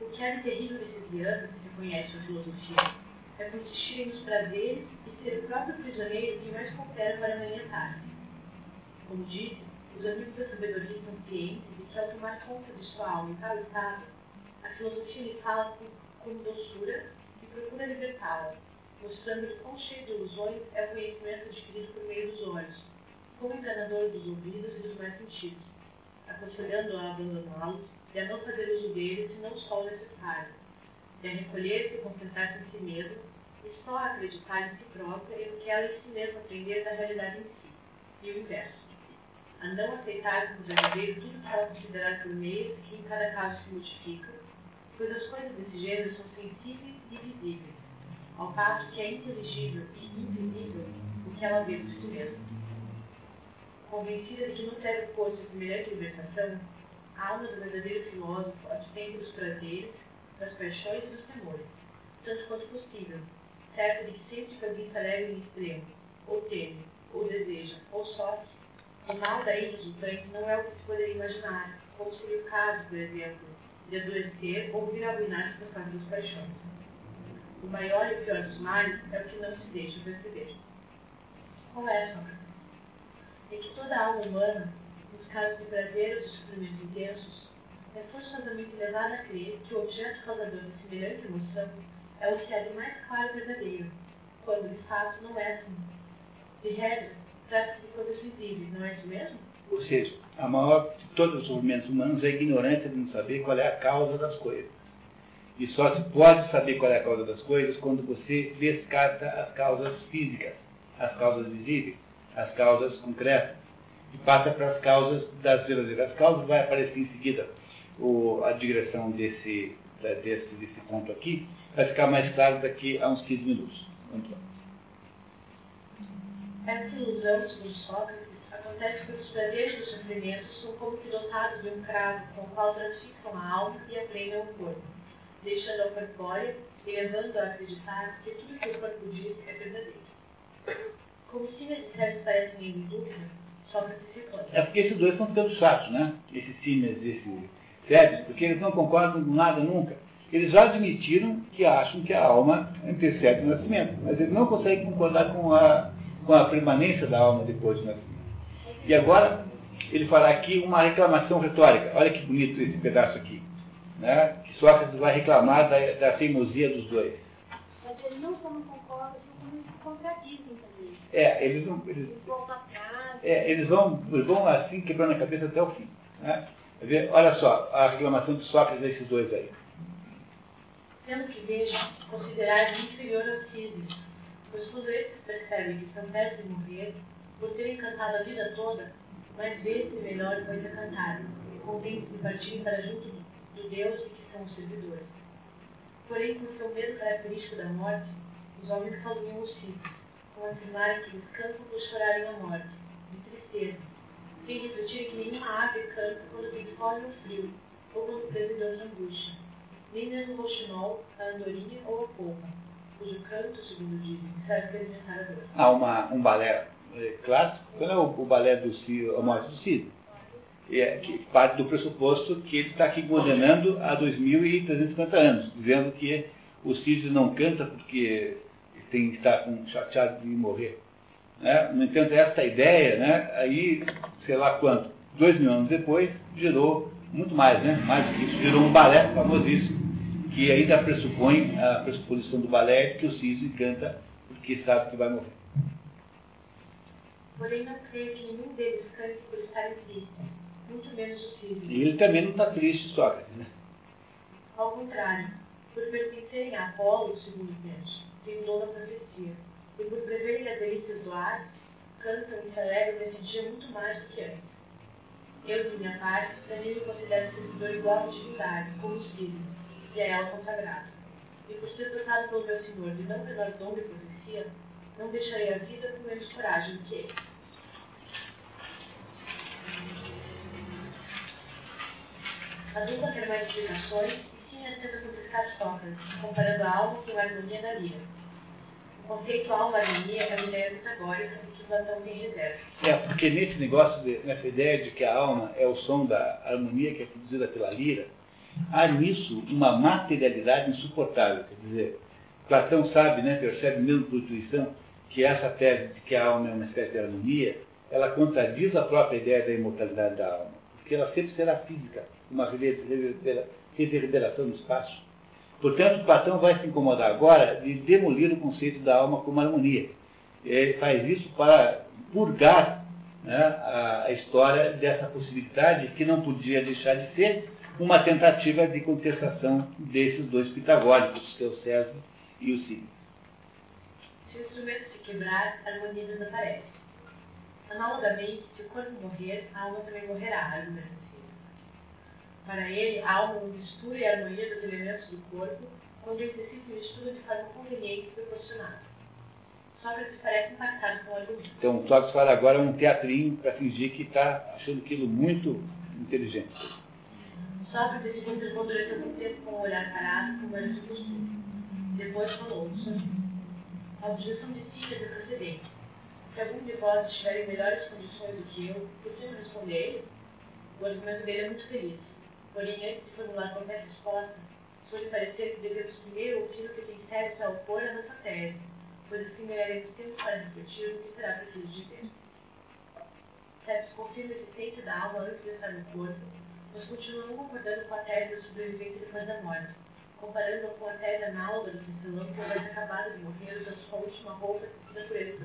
O que de terrível desses vianos que reconhecem a filosofia é consistirem nos prazeres e ser o próprio prisioneiro que mais coopera para amanhetar. Como disse, os amigos da sabedoria são cientes de que ao tomar conta de sua alma em tal estado, a filosofia lhe fala com, com doçura e procura libertá-la, mostrando-lhe quão cheio de ilusões é o conhecimento adquirido por meio dos olhos, quão enganador dos ouvidos e dos mais sentidos, aconselhando-a a abandoná-los e a não fazer uso deles senão só o necessário, e a recolher-se e concentrar-se em si mesma, e só acreditar em si própria e no que ela em si mesma aprender da realidade em si, e o inverso. A não aceitar como verdadeiro tudo que ela considerar por meio que em cada caso se modifica, pois as coisas desse gênero são sensíveis e visíveis, ao passo que é inteligível e invisível o que ela vê por si mesma. Convencida de que não deve opor-se a semelhante libertação, a alma do verdadeiro filósofo abstém dos prazeres, das paixões e dos temores, tanto quanto possível, certa de que sempre que alguém se alegra em extremo, ou teme, ou deseja, ou sofre, o mal daí resultante não é o que se poderia imaginar, como seria o caso, por exemplo, de adoecer ou vir a arruinar-se por causa das paixões. O maior e pior dos males é o que não se deixa perceber. Qual é, Sócrates? É que toda a alma humana, nos casos de prazer ou de intensos, é forçosamente levada a crer que o objeto causador de semelhante emoção é o que é de mais claro e verdadeiro, quando de fato não é assim. De regra, trata-se de coisas visíveis, não é isso mesmo? Ou seja, a maior de todos os sofrimentos humanos é a ignorância de não saber qual é a causa das coisas. E só se pode saber qual é a causa das coisas quando você descarta as causas físicas, as causas visíveis, as causas concretas, e passa para as causas das verdadeiras. Causas, vai aparecer em seguida. O, a digressão desse, desse, desse ponto aqui, vai ficar mais claro daqui a uns 15 minutos. Vamos. Essa ilusão, segundo Sócrates, acontece porque os prazeres dos sofrimentos são como que dotados de um cravo com o qual transfixam a alma e aprendem o corpo, deixando-a corpórea e levando-a a acreditar que tudo que o corpo diz é verdadeiro. Como se dissesse parecem meio dúvida, Sócrates reclama. É porque esses dois estão ficando chatos, né? Esses Siemens e esse Sérgio, porque eles não concordam com nada nunca. Eles já admitiram que acham que a alma antecede o nascimento, mas eles não conseguem concordar com a, com a permanência da alma depois do nascimento. E agora, ele fará aqui uma reclamação retórica. Olha que bonito esse pedaço aqui. Né? Que Sócrates vai reclamar da, da teimosia dos dois. Mas eles não concordam, como eles se contradizem também. É, eles, não, eles, Eles voltam atrás. é, eles, vão, eles vão assim quebrando a cabeça até o fim. Né? Olha só, a reclamação de Sócrates desses dois aí. Pelo que vejo, considerar inferior ao cisne, pois quando esses percebem que estão perto de morrer, por terem cantado a vida toda, mais vezes e melhor coisa cantarem, e contentes de partirem para junto Deus de que são os servidores. Porém, por seu medo característico da morte, os homens caluniam os cisnes, com afirmarem que eles cantam por chorarem a morte, de tristeza, sem refletirem que nenhuma ave canta quando tem fome ou frio, ou quando presa de angústia nem mesmo o roxinol, a andorinha ou a polpa, cujo canto, segundo dizem, serve para alimentar a dor. Há uma, um balé é, clássico, qual é o, o balé do Cid, a morte do Cid? É, que parte do pressuposto que ele está aqui condenando há 2.350 anos, dizendo que o Cid não canta porque tem que estar com, chateado de morrer. Né? No entanto, essa ideia, né, aí, sei lá quanto, dois mil anos depois, gerou muito mais, né? Mais do que isso, gerou um balé famosíssimo, que ainda pressupõe a pressuposição do balé que o Cisne canta porque sabe que vai morrer. Porém, não creio que nenhum deles cante por estarem tristes, muito menos o cisne. E ele também não está triste, Sócrates, né? Ao contrário, por pertencerem a Apolo, segundo penso, tem o dom da profecia, e por preverem as delícias do ar, cantam e celebram nesse dia muito mais do que antes. Eu, de minha parte, também me considero servidor igual à divindade, como o cisne, e a ela consagrado. E por ser tratado pelo meu Senhor de não menor dom de profecia, não deixarei a vida com menos coragem do que ele. A dupla quer mais explicações e sim tenta simplificar Sócrates, comparando a alma com a harmonia da lira. O conceito alma-harmonia é uma ideia pitagórica que Platão tem reserva. É, porque nesse negócio, de, nessa ideia de que a alma é o som da harmonia que é produzida pela lira, há nisso uma materialidade insuportável. Quer dizer, Platão sabe, né, percebe mesmo por intuição, que essa tese de que a alma é uma espécie de harmonia, ela contradiz a própria ideia da imortalidade da alma, porque ela sempre será física, uma reverberação no espaço. Portanto, Platão vai se incomodar agora de demolir o conceito da alma como harmonia. Ele faz isso para purgar né, a, história dessa possibilidade que não podia deixar de ser uma tentativa de contestação desses dois pitagóricos, que é o César e o Cid. Se o instrumento se quebrar, a harmonia desaparece. Analogamente, se o corpo morrer, a alma também morrerá, argumenta. Para ele, a alma é uma mistura e harmonia dos elementos do corpo, onde exercita o estudo de forma conveniente e proporcionada. Sócrates parece impactado com o argumento. Então, o Sócrates fala agora um teatrinho para fingir que está achando aquilo muito inteligente. Sócrates se contemplou durante algum tempo com o olhar parado, como era de costume. Depois falou. A objeção de si é procedente. Se algum de vós estiver em melhores condições do que eu, não responder ele? O argumento dele é muito feliz. Porém, antes de formular qualquer resposta, pode parecer que devemos primeiro ouvir o que tem sérios a opor à nossa tese, pois assim ganharemos tempo para refletir o que será preciso dizer. Certos confirma a existência da alma antes de estar no corpo, mas continuam concordando com a tese da sobrevivência depois da morte, comparando com a tese análoga do tecelão que houvesse acabado de morrer usando sua última roupa tecida por ele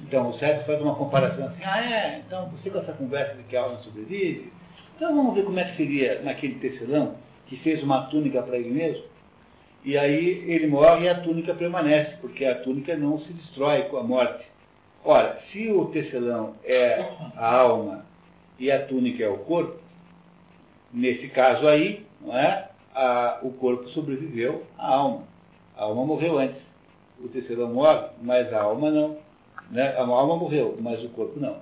Então, o Sérgio faz uma comparação assim, ah é, então você com essa conversa de que a alma sobrevive, então vamos ver como é que seria naquele tecelão que fez uma túnica para ele mesmo, e aí ele morre e a túnica permanece, porque a túnica não se destrói com a morte. Ora, se o tecelão é a alma e a túnica é o corpo, nesse caso aí, não é? A, o corpo sobreviveu à alma. A alma morreu antes. O tecelão morre, mas a alma não. Né? A alma morreu, mas o corpo não.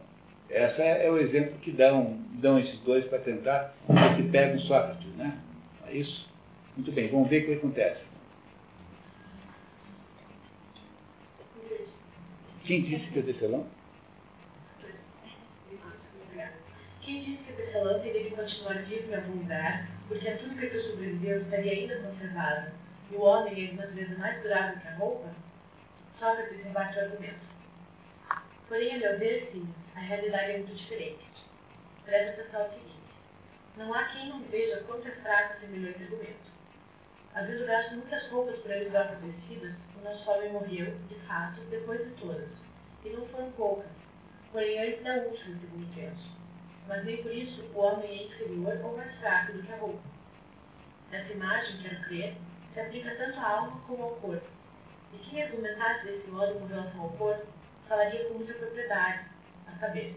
Esse é, o exemplo que dão, dão esses dois para tentar que pegam Sócrates. Né? É isso? Muito bem, vamos ver o que acontece. Quem disse que é tecelão? Quem disse que o tecelão teria que continuar vivo algum lugar, porque a túnica que sobreviveu estaria ainda conservada, e o homem é de natureza mais durável que a roupa? Sócrates rebate o argumento. Porém, a meu ver, sim, a realidade é muito diferente. Presta atenção ao seguinte. Não há quem não veja quanto é fraco semelhante argumento. Às vezes gasto muitas roupas para ajudar fabrecidas, o nosso homem morreu, de fato, depois de todas. E não foram poucas, porém antes da última, segundo penso. Mas nem por isso o homem é inferior ou mais fraco do que a roupa. Essa imagem, quero crer, se aplica tanto à alma como ao corpo. E quem argumentasse desse modo com relação ao corpo, falaria com muita propriedade, a saber,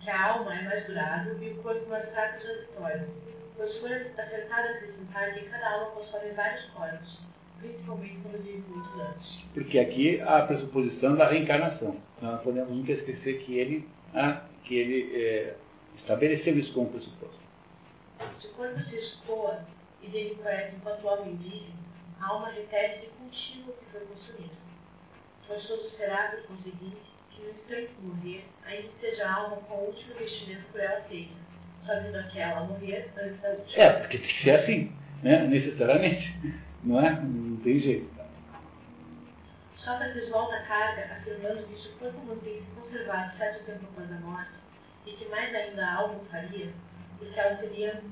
que a alma é mais durável e o corpo mais fraco e transitório pois foi acertado acrescentar que cada alma possui vários corpos, principalmente quando vive muitos anos. Porque aqui há a pressuposição da reencarnação. Nós podemos nunca esquecer que ele, ah, que ele é, estabeleceu isso como pressuposto. Se o corpo se escoa e dele conhece enquanto o homem vive, a alma repete contínuo que foi consumido. Forçoso será, por conseguinte, que no instante de morrer, ainda seja a alma com o último vestimento por ela feita fazendo aquela morrer antes da última. É, porque tem que ser assim, né? necessariamente. Não é? Não tem jeito. Sócrates volta à carga, afirmando que se o corpo mantém-se conservado certo tempo após a morte, e que mais ainda a alma faria, porque ela seria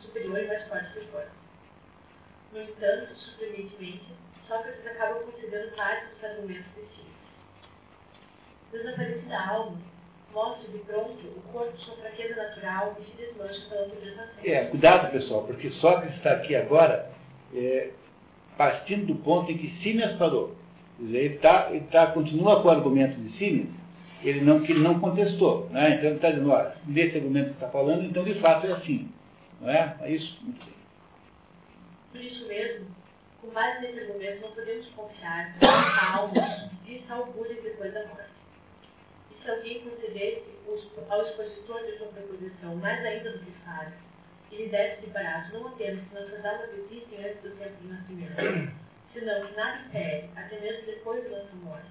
superior e mais forte que o corpo. No entanto, surpreendentemente, Sócrates acaba concedendo parte dos argumentos de si. Desaparecida a alma, mostra de pronto o corpo sua fraqueza natural e se desmancha pela purificação. É, cuidado pessoal, porque Sócrates está aqui agora é, partindo do ponto em que Símias. Quer dizer, ele, tá, ele tá, continua com o argumento de Símias, ele não, que ele não contestou. Né? Então ele está dizendo, olha, nesse argumento que está falando, então de fato é assim. Não é? É isso? Por isso mesmo, com nesse argumento, não podemos confiar que a alma exista augúrios depois da morte. Se alguém concedesse ao expositor de sua proposição mais ainda do que faz, e lhe desse de barato não apenas que nossas almas existem antes do tempo do nascimento, senão que nada impede, até mesmo depois da nossa morte,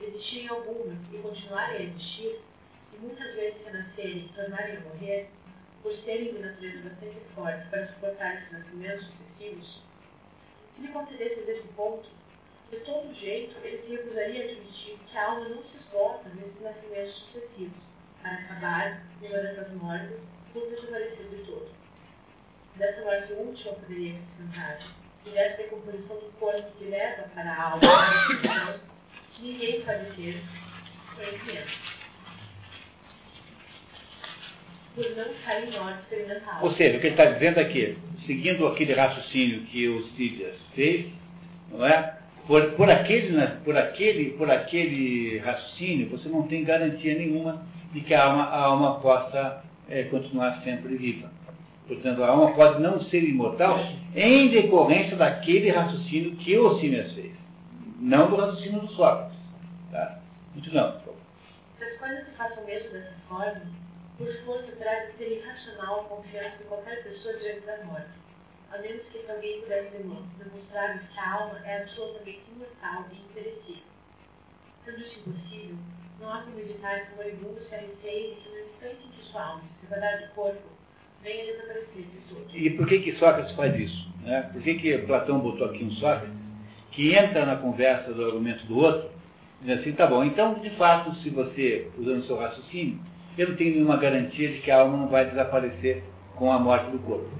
existirem algumas e continuarem a existir, e muitas vezes renascerem e tornarem a morrer, por serem de natureza bastante forte para suportar esses nascimentos sucessivos, se concedesse esse ponto, de todo jeito, ele se recusaria a admitir que a alma não se esgota nesses nascimentos sucessivos, para acabar, em uma dessas mortes, por desaparecer de todo. Dessa morte última poderia acrescentar, e dessa decomposição do corpo que leva para a alma ninguém pode ter conhecimento. Por não cair em ordem experimental. Ou seja, o que ele está dizendo aqui, seguindo aquele raciocínio que o Cídias fez, não é? por, por, aquele, por, aquele, por aquele raciocínio, você não tem garantia nenhuma de que a alma, a alma possa é, continuar sempre viva. Portanto, a alma pode não ser imortal em decorrência daquele raciocínio que o Siemens fez, não do raciocínio do Sócrates. Tá? Não. Se as coisas se façam mesmo dessa forma, por força traz de ser irracional a confiança de qualquer pessoa diante da morte a menos que alguém pudesse demonstrar que a alma é absolutamente imortal e imperecível. Sendo isso impossível, não há como evitar que o moribundo se arreceie que no instante em que sua alma se separar do corpo, venha desaparecer E por que que Sócrates faz isso? Né? Por que que Platão botou aqui um Sócrates que entra na conversa do argumento do outro e diz assim, tá bom, então, de fato, se você, usando seu raciocínio, eu não tenho nenhuma garantia de que a alma não vai desaparecer com a morte do corpo.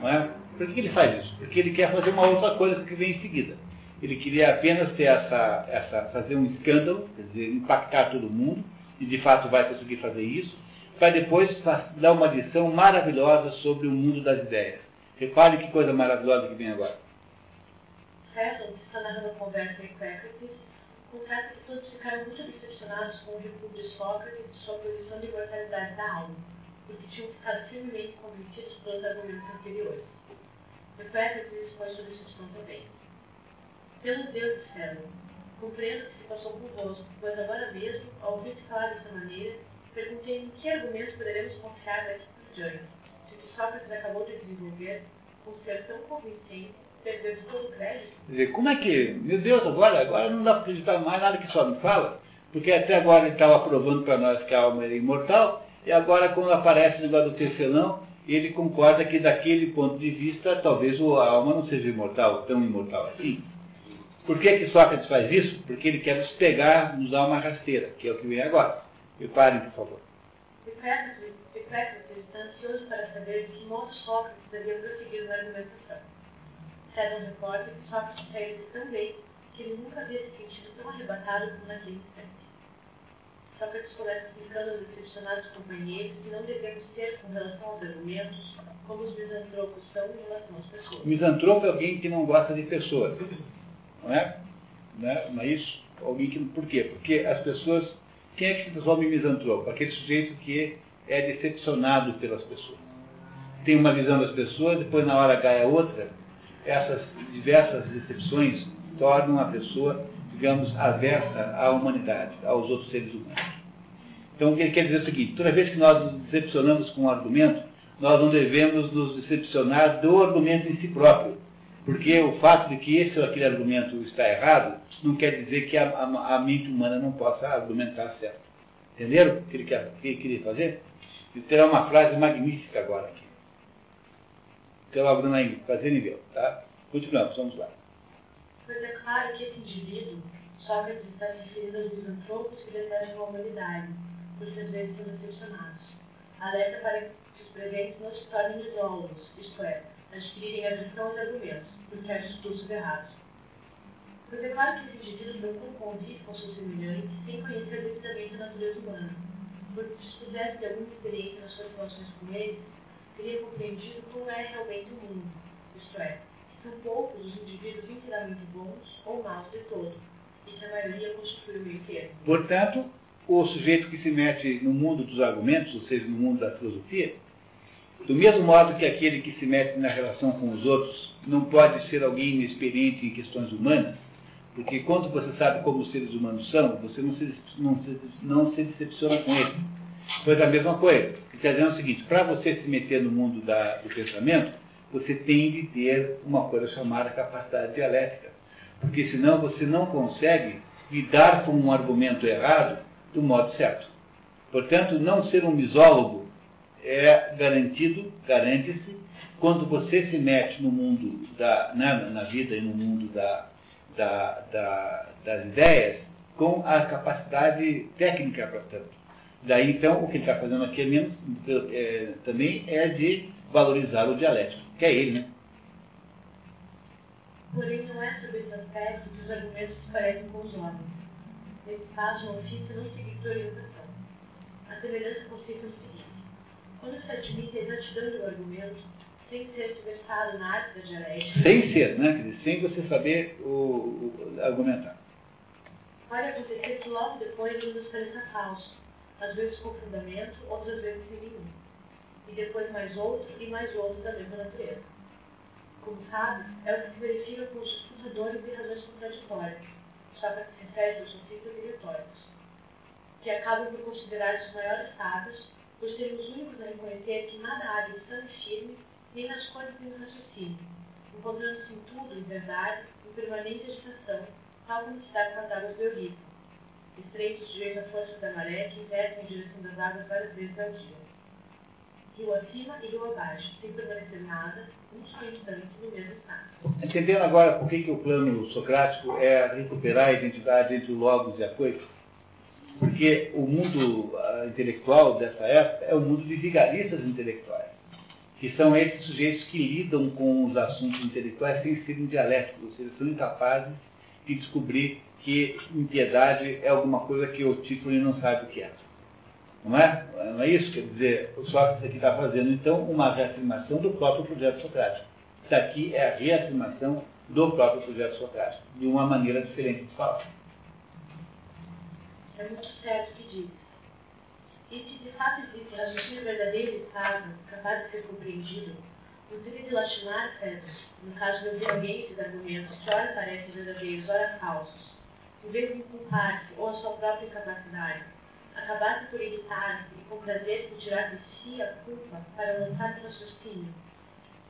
Não é? Por que ele faz isso? Porque ele quer fazer uma outra coisa que vem em seguida. Ele queria apenas ter essa, essa, fazer um escândalo, quer dizer, impactar todo mundo, e de fato vai conseguir fazer isso, para depois dar uma lição maravilhosa sobre o mundo das ideias. Repare que coisa maravilhosa que vem agora. Que está narrando conversa em Sócrates, confessa que todos ficaram muito decepcionados com o recuo de Sócrates e sua posição de imortalidade da alma, porque tinham ficado firmemente convencidos pelos argumentos anteriores. Sócrates responde sobre essa questão também. Pelo Deus céu, compreendo que se passou convosco, pois agora mesmo, ao ouvir-te falar dessa maneira, perguntei em que argumentos poderemos confiar daqui por diante, se o que Sócrates acabou de desenvolver, com ser tão convincente, dizer, como é que, meu Deus, agora, agora não dá para acreditar mais nada que só me fala, porque até agora ele estava provando para nós que a alma era imortal, e agora quando aparece o negócio do tecelão, ele concorda que daquele ponto de vista, talvez a alma não seja imortal, tão imortal assim. Por que, que Sócrates faz isso? Porque ele quer nos pegar, nos dar uma rasteira, que é o que vem agora. Preparem, por favor. Epécrates está ansioso para saber de que modo Sócrates devia prosseguir na argumentação. César recorda que Sócrates saiu tão bem que ele nunca havia se sentido tão arrebatado como naquele instante. Sócrates começa explicando aos decepcionados companheiros que não devemos ter com relação aos argumentos como os misantropos são em relação às pessoas. Misantropo é alguém que não gosta de pessoas. Não é? Né? Não é isso? Alguém que, por quê? Porque as pessoas. Quem é que em misantropo? Aquele sujeito que é decepcionado pelas pessoas. Tem uma visão das pessoas, depois na hora H é outra. Essas diversas decepções tornam a pessoa, digamos, aversa à humanidade, aos outros seres humanos. Então, o que ele quer dizer é o seguinte: toda vez que nós nos decepcionamos com um argumento, nós não devemos nos decepcionar do argumento em si próprio. Porque o fato de que esse ou aquele argumento está errado não quer dizer que a, a, a mente humana não possa argumentar certo. Entenderam o que ele, que ele queria fazer? Ele terá uma frase magnífica agora aqui. Então, a Bruna ver, tá? Continuamos, vamos lá. Pois é claro que esse indivíduo, Sócrates está se referindo aos misantropos que detestam a humanidade, ser vezes são decepcionados. Alerta para que os presentes não se tornem isólogos, isto é, adquirirem a visão dos argumentos, porque há discursos errados. Pois é claro que esse indivíduo procura convive com seus semelhantes sem conhecer devidamente a natureza humana, porque se tivesse de alguma experiência nas suas relações com eles, teria compreendido como é realmente o mundo, isto é, são poucos os indivíduos inteiramente bons ou maus de todo, e que a maioria constitui o meio termo. Portanto, o sujeito que se mete no mundo dos argumentos, ou seja, no mundo da filosofia, do mesmo modo que aquele que se mete na relação com os outros não pode ser alguém inexperiente em questões humanas, porque quando você sabe como os seres humanos são, você não se, não se, não se decepciona com eles. Pois a mesma coisa. Quer dizer o seguinte, para você se meter no mundo da, do pensamento, você tem de ter uma coisa chamada capacidade dialética. Porque senão você não consegue lidar com um argumento errado do modo certo. Portanto, não ser um misólogo é garantido, garante-se, quando você se mete no mundo da, né, na vida e no mundo da, da, da, das ideias, com a capacidade técnica, portanto. Daí, então, o que ele está fazendo aqui é menos, é, também é de valorizar o dialético, que é ele, né? Porém, não é sobre esse aspecto que os argumentos se parecem com os homens. Nesse caso, o ofício não seguir por orientação. A semelhança consiste no seguinte quando se admite a exatidão do argumento, sem ser versado na arte da dialética. Sem ser, né? Dizer, sem você saber o, o argumentar. Pode acontecer que logo depois ele nos pareça falso, às vezes com fundamento, outras vezes sem nenhum. E depois mais outro e mais outro da mesma natureza. Como sabe, é o que se verifica com os disputadores de razões contraditórias, para que se refere aos e retóricos, que acabam por considerar os maiores sábios por sermos únicos a reconhecer que nada há de sã e firme, nem nas coisas nem no raciocínio, encontrando-se em tudo, em verdade, em permanente agitação, tal como se dá com as águas do Eurico, estreitos dias da força da maré que invertem em direção das águas várias vezes ao dia. rio acima e rio abaixo, sem permanecer nada, instante no mesmo estado. Entendendo agora por que, que o plano socrático é recuperar a identidade entre o logos e a coisa? Porque o mundo uh, intelectual dessa época é o mundo de vigaristas intelectuais, que são esses sujeitos que lidam com os assuntos intelectuais sem serem dialéticos, ou seja, são incapazes de descobrir que impiedade é alguma coisa que o título não sabe o que é. Não é? Não é isso? Quer dizer, o Sócrates aqui está fazendo, então, uma reafirmação do próprio projeto socrático. Isso aqui é a reafirmação do próprio projeto socrático, de uma maneira diferente de falar. É muito certo que diz. E se de fato existe raciocínio verdadeiro e estável, capaz de ser compreendido, não seria de lastimar, César, no caso de ouvir alguém esses argumentos que ora parecem verdadeiros, ora falsos, em vez de culpar-se ou a sua própria incapacidade, acabasse por irritar-se e com prazer por tirar de si a culpa para lançar no raciocínio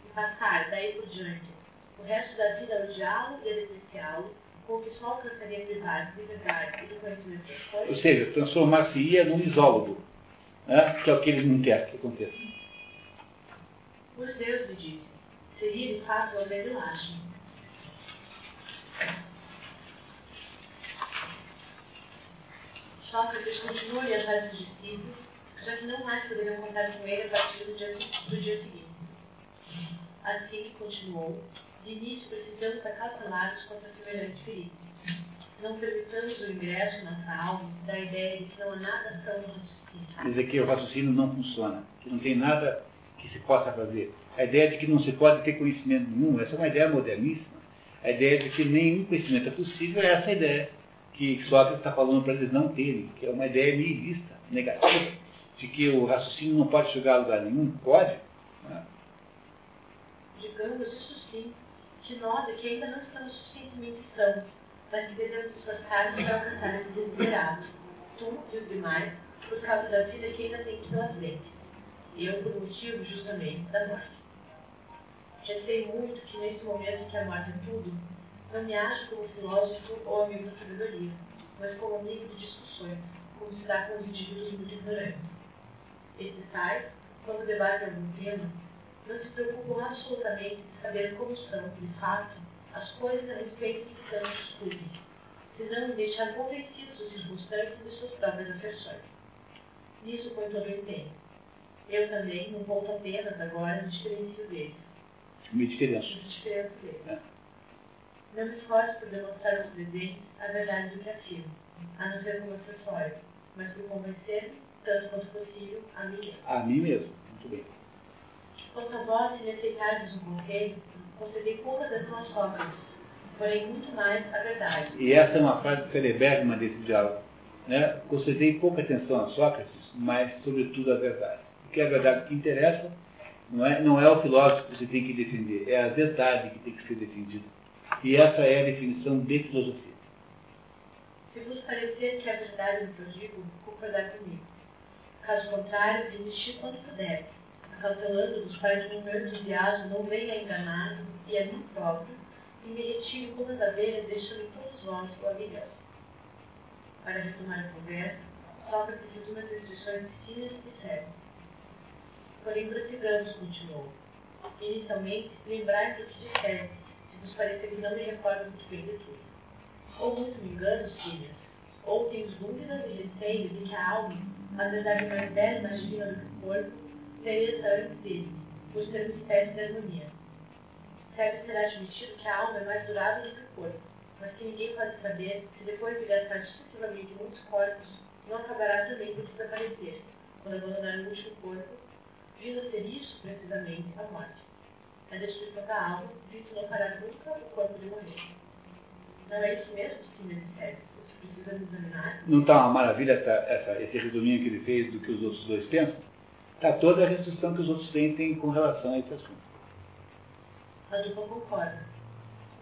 e passar, daí por diante, o resto da vida a odiá-lo e a despreciá-lo, com o que só alcançaria de verdade, de verdade e do conhecimento das coisas. Ou seja, transformar-se-ia num isólogo, né? que é o que ele não quer que aconteça. Por Deus me disse, seria de fato uma grande Sócrates continuou a dos discípulos, já que não mais poderiam contar com ele a partir do dia, do dia seguinte. Assim, continuou, de início precisamos calculados contra semelhante perigo. Não permitamos o ingresso na alma da ideia de que não há nada tão raciocínio. Dizer que o raciocínio não funciona, que não tem nada que se possa fazer. A ideia de que não se pode ter conhecimento nenhum, essa é uma ideia moderníssima. A ideia de que nenhum conhecimento é possível é essa ideia que Sócrates está falando para eles não terem, que é uma ideia nihilista, negativa, de que o raciocínio não pode chegar a lugar nenhum. Pode. Né? Digamos isso sim, de nós que ainda não estamos suficientemente sãos, mas que devemos esforçar para alcançar esse desiderados. Tu e os demais, por causa da vida que ainda tem pela frente. Eu, por motivo justamente da morte. Já sei muito que nesse momento que a morte é tudo, não me acho como filósofo ou amigo da sabedoria, mas como amigo de discussões, como se dá com os indivíduos muito ignorantes. Esses tais, quando debatem algum tema, não se preocupam absolutamente de saber como são, de fato, as coisas a respeito de que discutem, senão de deixar convencidos os circunstantes de suas próprias afeições. Nisso põe todo o empenho. Eu também não volto apenas agora no diferencio deles. Me diferenço. No diferenço deles. É. Não esforço por demonstrar aos presentes a verdade do que afirmo, a não ser como acessório, mas por convencer-me, tanto quanto possível, a mim mesmo. A mim mesmo, muito bem. Quanto a vós, aceitardes um conselho, concedei pouca atenção às Sócrates, porém muito mais à verdade. E essa é uma frase celebérrima desse diálogo. Né? Concedei pouca atenção a Sócrates, mas sobretudo à verdade. Porque a verdade que interessa não é, não é o filósofo que você tem que defender, é a verdade que tem que ser defendida. E essa é a definição de filosofia. Se vos parecer que a verdade do digo, concordar comigo. Caso contrário, desistir quando puder, acautelando-vos para que o meu entusiasmo não venha enganar e a mim próprio, e me retire como as abelhas, deixando todos vós o avilhão. Para retomar a conversa, Sócrates fez umas descrições finas e sérias. Porém, prossigamos, continuou. Inicialmente, lembrai do que disseste, nos parecer que não me recordo muito bem de tudo. Ou muito me engano, filhas, ou tenho dúvidas e receios de que a alma, apesar de mais bela e mais fina do que o corpo, pereça antes dele, por ser uma espécie de harmonia. Certo será admitido que a alma é mais durável do que o corpo, mas que ninguém pode saber se depois de gastar sucessivamente muitos corpos, não acabará também por desaparecer, quando abandonar o último corpo, vindo a ser isso, precisamente, a morte da não fará nunca o corpo de morrer. Não é isso mesmo que me? Não está uma maravilha essa, essa, esse resuminho que ele fez do que os outros dois pensam? Está toda a restrição que os outros têm, têm com relação a esse assunto. A dupla concorda.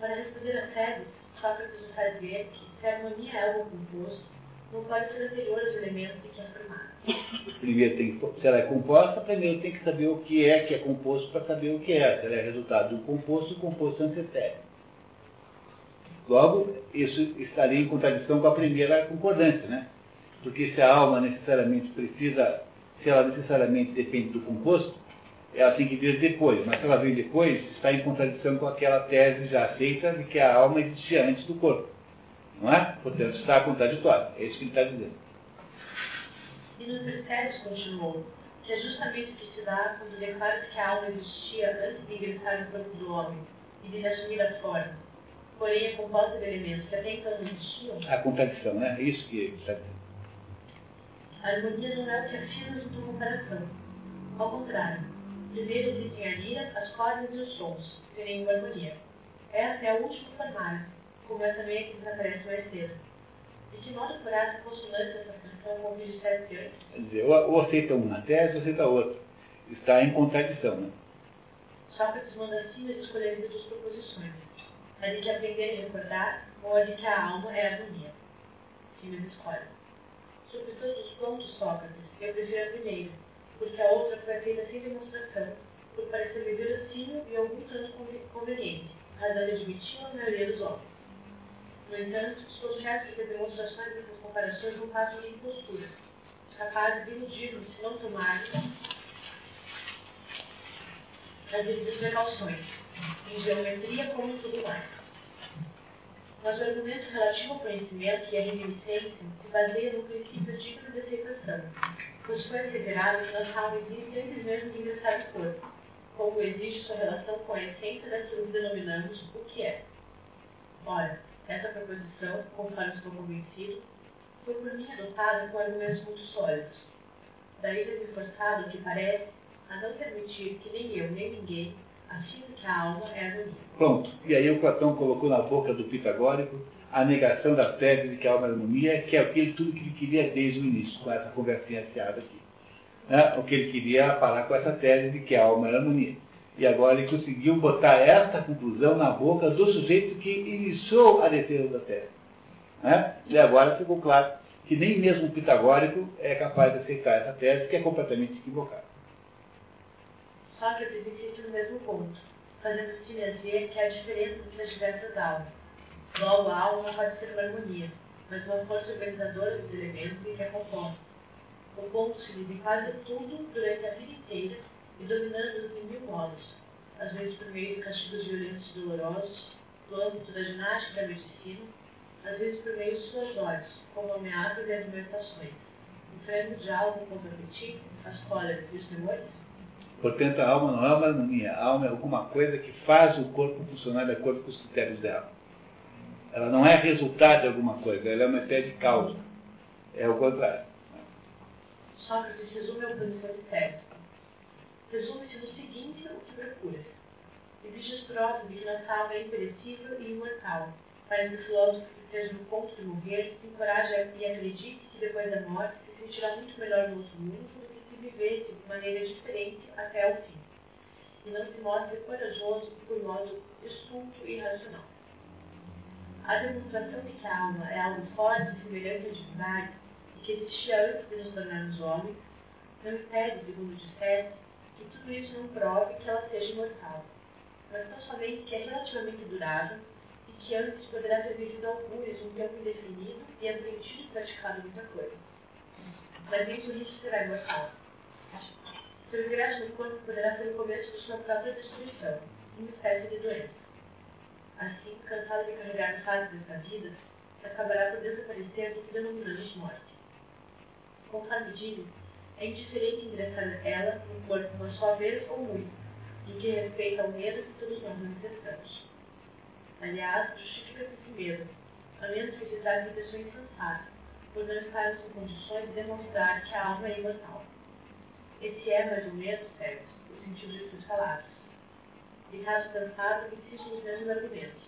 Para responder a Sebes, Sócrates nos faz ver que se a harmonia é algo composto, não pode ser anterior aos elementos em que formado. Primeiro tem que, se ela é composta, primeiro tem que saber o que é que é composto para saber o que é. Se ela é resultado de um composto, o composto é. Logo, isso estaria em contradição com a primeira concordância, né? Porque se a alma necessariamente precisa se ela necessariamente depende do composto, ela tem que vir depois, mas se ela vem depois, está em contradição com aquela tese já aceita de que a alma existia antes do corpo. Não é? Portanto, está contraditório. É isso que ele está dizendo. E nos mistérios continuou, que é justamente o que se dá quando declara que a alma existia antes de ingressar no corpo do homem e de assumir a forma. Porém, é composta de elementos que até então não existiam. A contradição, né? É isso que ele está dizendo. A harmonia não é o que afirma junto à comparação. Ao contrário, primeiro existem a lira, as cordas e os sons, sem nenhuma harmonia. Essa é a última formária, como é também a que desaparece mais cedo. Que modo por essa consonância essa função com o disseste antes? Quer dizer, ou, aceita uma tese ou aceita outra. Está em contradição, né? Sócrates manda assim as escolher entre duas proposições. A de que aprender e recordar, ou a de que a alma é a harmonia. Silas escolhe. Sobre todos os pontos, Sócrates, eu prefiro a primeira, porque a outra foi feita sem demonstração, por parecer-me verossímil e algum tanto conveniente, razão de admiti-la a maioria dos homens. No entanto, sou certo de que demonstrações dessas comparações não passam de imposturas, capazes de iludir-me se não tomarem as devidas precauções, em geometria como em tudo mais. Mas o argumento relativo ao conhecimento e à reminiscência se baseia no princípio digno de aceitação, pois foi asseverado que nossa alma existe antes mesmo de ingressar no corpo, como existe sua relação com a essência daquilo que denominamos o que é. Ora, essa proposição, conforme estou convencido, foi por mim adotada com argumentos muito sólidos. Daí ter me forçado, que parece, a não permitir que nem eu, nem ninguém afirme que a alma é harmonia. Pronto. E aí o Platão colocou na boca do pitagórico a negação da tese de que a alma é harmonia, que é aquilo tudo que ele queria desde o início, com essa conversinha fiada aqui. Né? O que ele queria parar com essa tese de que a alma é harmonia. E agora ele conseguiu botar esta conclusão na boca do sujeito que iniciou a defesa da tese. Né? E agora ficou claro que nem mesmo o pitagórico é capaz de aceitar essa tese, que é completamente equivocada. Sócrates insiste no mesmo ponto, fazendo Silas ver que há diferença entre as diversas almas. Logo, a alma pode ser uma harmonia, mas uma força organizadora dos elementos em que a compõe. O ponto se vive quase tudo durante a vida inteira e dominando-os em mil modos, às vezes por meio de castigos violentos e dolorosos, no âmbito da ginástica e da medicina, às vezes por meio de suas dores, como ameaças e argumentações, enfrentando de algo contra o apetite, as cóleras e os temores? Portanto, a alma não é uma harmonia. A alma é alguma coisa que faz o corpo funcionar de acordo com os critérios dela. Ela não é resultado de alguma coisa, ela é uma espécie de causa. É o contrário. Sócrates resume o princípio certo. Resume-se no seguinte o que procura. Existe as provas de que nossa alma é imperecível e imortal, para que o filósofo que esteja no ponto de morrer encoraje e acredite que depois da morte se sentirá muito melhor no outro mundo do que se vivesse de maneira diferente até ao fim. E não se mostre corajoso modo estúpido e irracional. A demonstração de que a alma é algo forte e semelhante à divindade, e que existia antes de nos tornarmos homens, não impede, segundo disseste, que tudo isso não prove que ela seja imortal, mas tão somente que é relativamente durável e que antes poderá ter vivido algures um tempo indefinido e aprendido e praticado muita coisa. Mas nem por isso será imortal. Seu ingresso no corpo poderá ser o começo de sua própria destruição, uma espécie de doença. Assim, cansado de carregar fardo dessa vida, acabará por desaparecer do que denominamos morte. Conforme digo, é indiferente ingressar ela no corpo uma só vez ou muito, no que respeita ao medo que todos nós manifestamos. Aliás, justifica-se esse medo, a menos que de pessoa insensata, por não estarmos em condições de demonstrar que a alma é imortal. Esse é, mais ou menos, certo, o sentido de suas palavras. E caso cansado, insisto nos mesmos argumentos,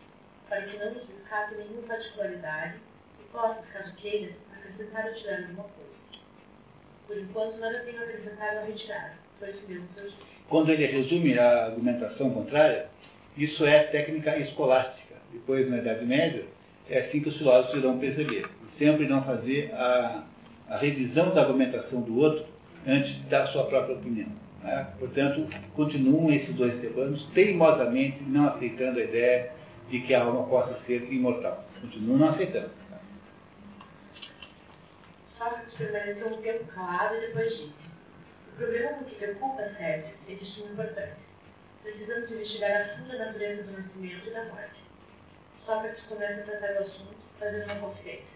para que não nos escape nenhuma particularidade e possa, caso queira, acrescentar ou tirar alguma coisa. Por enquanto, nada tenho acrescentado ou retirado. Foi isso mesmo disse. Quando ele resume a argumentação contrária, isso é técnica escolástica. Depois, na Idade Média, é assim que os filósofos irão perceber. Sempre não fazer a, a revisão da argumentação do outro antes da sua própria opinião. Né? Portanto, continuam esses dois tebanos teimosamente não aceitando a ideia de que a alma possa ser imortal. Continuam não aceitando. Permaneceu um tempo calado e depois disse: O problema com que preocupa Sérgio é de suma importância. Precisamos investigar a fundo a natureza do nascimento e da morte. Sócrates começa a tratar o assunto fazendo uma confidência.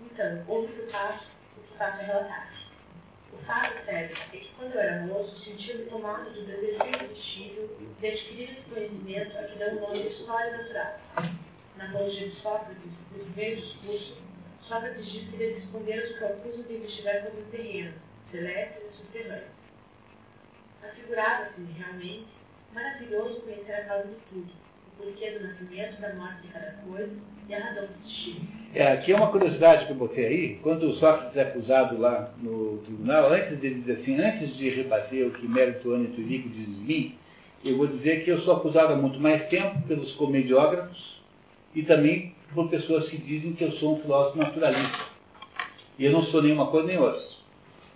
Então, ouve o fato, o que faço é relatar. O fato, Sérgio, é que quando eu era moço, sentia-me tomado do desejo irresistível de adquirir esse conhecimento a que dá o nome de história natural. Na apologia de Sócrates, nesse meio discurso, Sócrates diz que deve responder aos que o acusam de investigar sobre o terreno, celeste e subterrâneo. Afigurava-se-me, realmente, maravilhoso conhecer a causa de tudo, o porquê do nascimento, da morte de cada coisa e a razão do destino. É, aqui é uma curiosidade que eu botei aí, quando o Sócrates é acusado lá no tribunal, antes de dizer assim, antes de rebater o que Mérito Ânito Rico diz de mim, eu vou dizer que eu sou acusado há muito mais tempo pelos comediógrafos e também por pessoas que dizem que eu sou um filósofo naturalista. E eu não sou nenhuma coisa nem outra.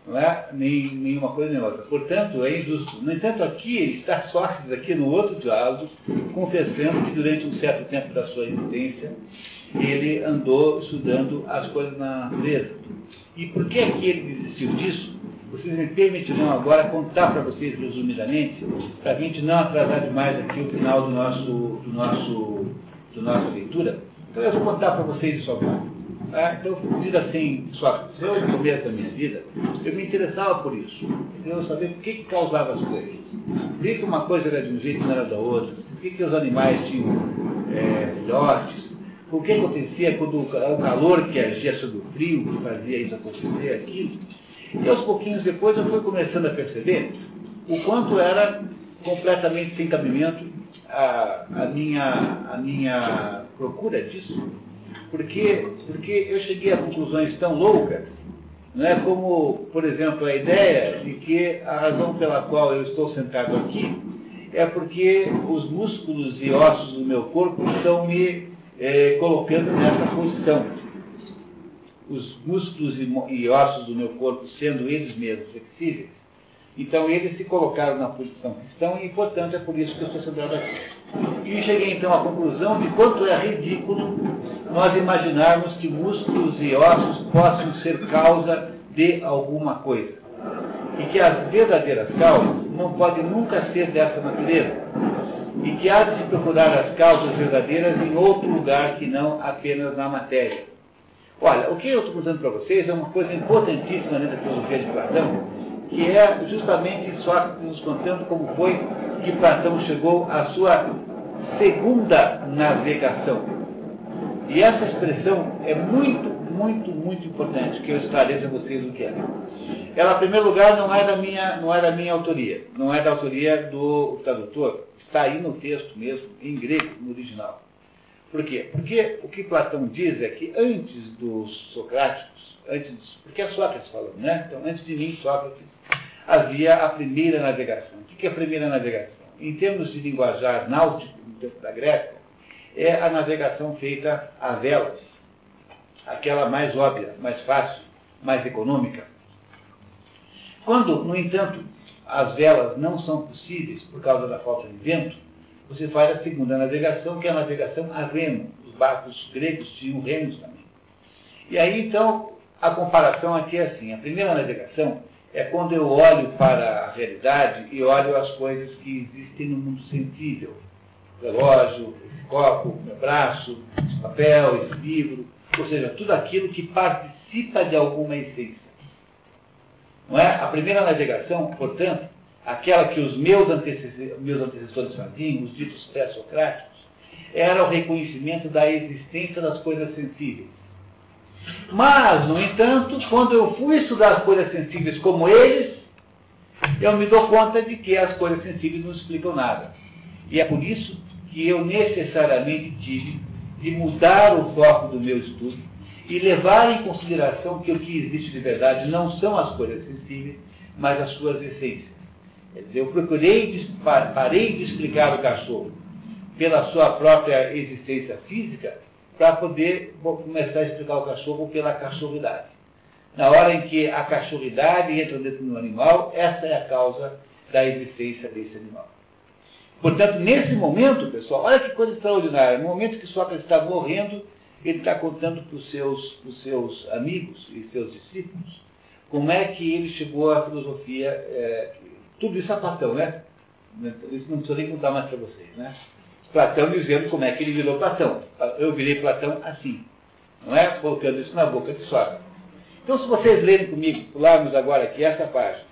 Não é nem, nenhuma coisa nem outra. Portanto, é injusto. No entanto, aqui está Sócrates, aqui no outro diálogo, confessando que durante um certo tempo da sua existência, ele andou estudando as coisas na natureza. E por que que ele desistiu disso? Vocês me permitirão agora contar para vocês resumidamente, para a gente não atrasar demais aqui o final do nosso, do nosso, do nossa leitura. Então eu vou contar para vocês isso agora. Ah, então, diz assim, Sócrates, eu no começo da minha vida, eu me interessava por isso. Eu sabia o que, causava as coisas. Por que, uma coisa era de um jeito e não era da outra. Por que, que os animais tinham é. O que acontecia quando o calor que agia sobre o frio, que fazia isso acontecer, aquilo. E aos pouquinhos depois eu fui começando a perceber o quanto era completamente sem cabimento a, a, minha, a minha procura disso. Porque, porque eu cheguei a conclusões tão loucas, não é como, por exemplo, a ideia de que a razão pela qual eu estou sentado aqui é porque os músculos e ossos do meu corpo estão me eh, colocando nessa posição. Os músculos e ossos do meu corpo sendo eles mesmos flexíveis, então eles se colocaram na posição que estão e, portanto, é por isso que eu estou sentado aqui. E cheguei então à conclusão de quanto é ridículo nós imaginarmos que músculos e ossos possam ser causa de alguma coisa. E que as verdadeiras causas não podem nunca ser dessa natureza. E que há de se procurar as causas verdadeiras em outro lugar que não apenas na matéria. Olha, o que eu estou contando para vocês é uma coisa importantíssima dentro da filosofia de Platão, que é justamente Sócrates nos contando como foi que Platão chegou à sua segunda navegação. E essa expressão é muito, muito, muito importante, que eu esclareça a vocês o que é. Ela, em primeiro lugar, não é da minha, não é da minha autoria, não é da autoria do tradutor, está aí no texto mesmo, em grego, no original. Por quê? Porque o que Platão diz é que antes dos socráticos, antes, porque é Sócrates falando, né? Então, antes de mim, Sócrates, havia a primeira navegação. Que é a primeira navegação? Em termos de linguajar náutico, no tempo da Grécia, é a navegação feita a velas. Aquela mais óbvia, mais fácil, mais econômica. Quando, no entanto, as velas não são possíveis por causa da falta de vento, você faz a segunda navegação, que é a navegação a remo. Os barcos gregos tinham remos também. E aí, então, a comparação aqui é assim. A primeira navegação é quando eu olho para a realidade e olho as coisas que existem no mundo sensível. Relógio, esse copo, meu braço, esse papel, esse livro, ou seja, tudo aquilo que participa de alguma essência. Não é? A primeira navegação, portanto, aquela que os meus meus antecessores faziam, os ditos pré-socráticos, era o reconhecimento da existência das coisas sensíveis. Mas, no entanto, quando eu fui estudar as coisas sensíveis como eles, eu me dou conta de que as coisas sensíveis não explicam nada. E é por isso que eu necessariamente tive de mudar o foco do meu estudo e levar em consideração que o que existe de verdade não são as coisas sensíveis, mas as suas essências. Quer dizer, eu procurei, parei de explicar o cachorro pela sua própria existência física para poder começar a explicar o cachorro pela cachorridade. Na hora em que a cachorridade entra dentro do animal, essa é a causa da existência desse animal. Portanto, nesse momento, pessoal, olha que coisa extraordinária. No momento que Sócrates está morrendo, ele está contando para os seus, seus amigos e seus discípulos como é que ele chegou à filosofia, é, tudo isso é Platão, né? Isso não preciso nem contar mais para vocês, né? Platão dizendo como é que ele virou Platão. Eu virei Platão assim, não é? Colocando isso na boca de Sócrates. Então, se vocês lerem comigo, pularmos agora aqui essa página,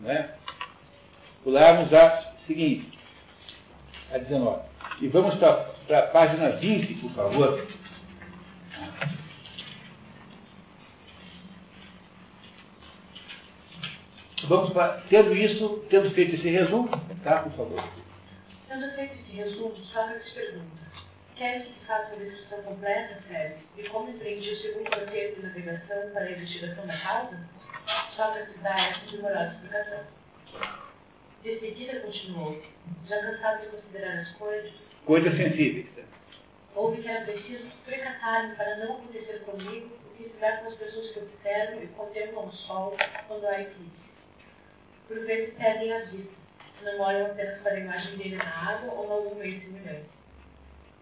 né? pularmos a seguinte, a 19. E vamos para a página 20, por favor. Vamos para, tendo isso, tendo feito esse resumo, tá, por favor. Tendo feito esse resumo, Sócrates pergunta, queres que faça a descrição completa, Félix, de como empreendi o segundo roteiro de navegação para a investigação da causa? Sócrates dá essa demorada explicação. De seguida continuou, já cansado de considerar as coisas. Coisas sensíveis. Houve que era preciso precatar-me para não acontecer comigo o que se dá com as pessoas que observam e contemplam o sol quando há eclipse por vezes perdem a vista, olham apenas para a imagem dele na água ou em algum meio semelhante.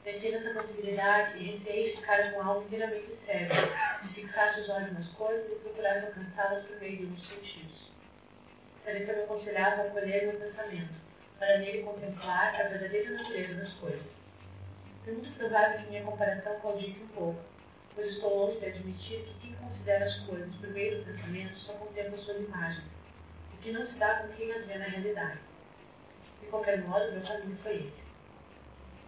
Detendo essa possibilidade e receei ficar com algo inteiramente cego, de fixar seus olhos nas coisas e procurar alcançá-las por meio de uns sentidos. Serei também aconselhado a acolher meu pensamento, para nele contemplar a verdadeira natureza das coisas. É muito provável que minha comparação condize um pouco, pois estou longe de admitir que quem considera as coisas por meio do pensamento só contempla suas imagens, que não se dá com quem as vê na realidade. De qualquer modo, meu caminho foi esse.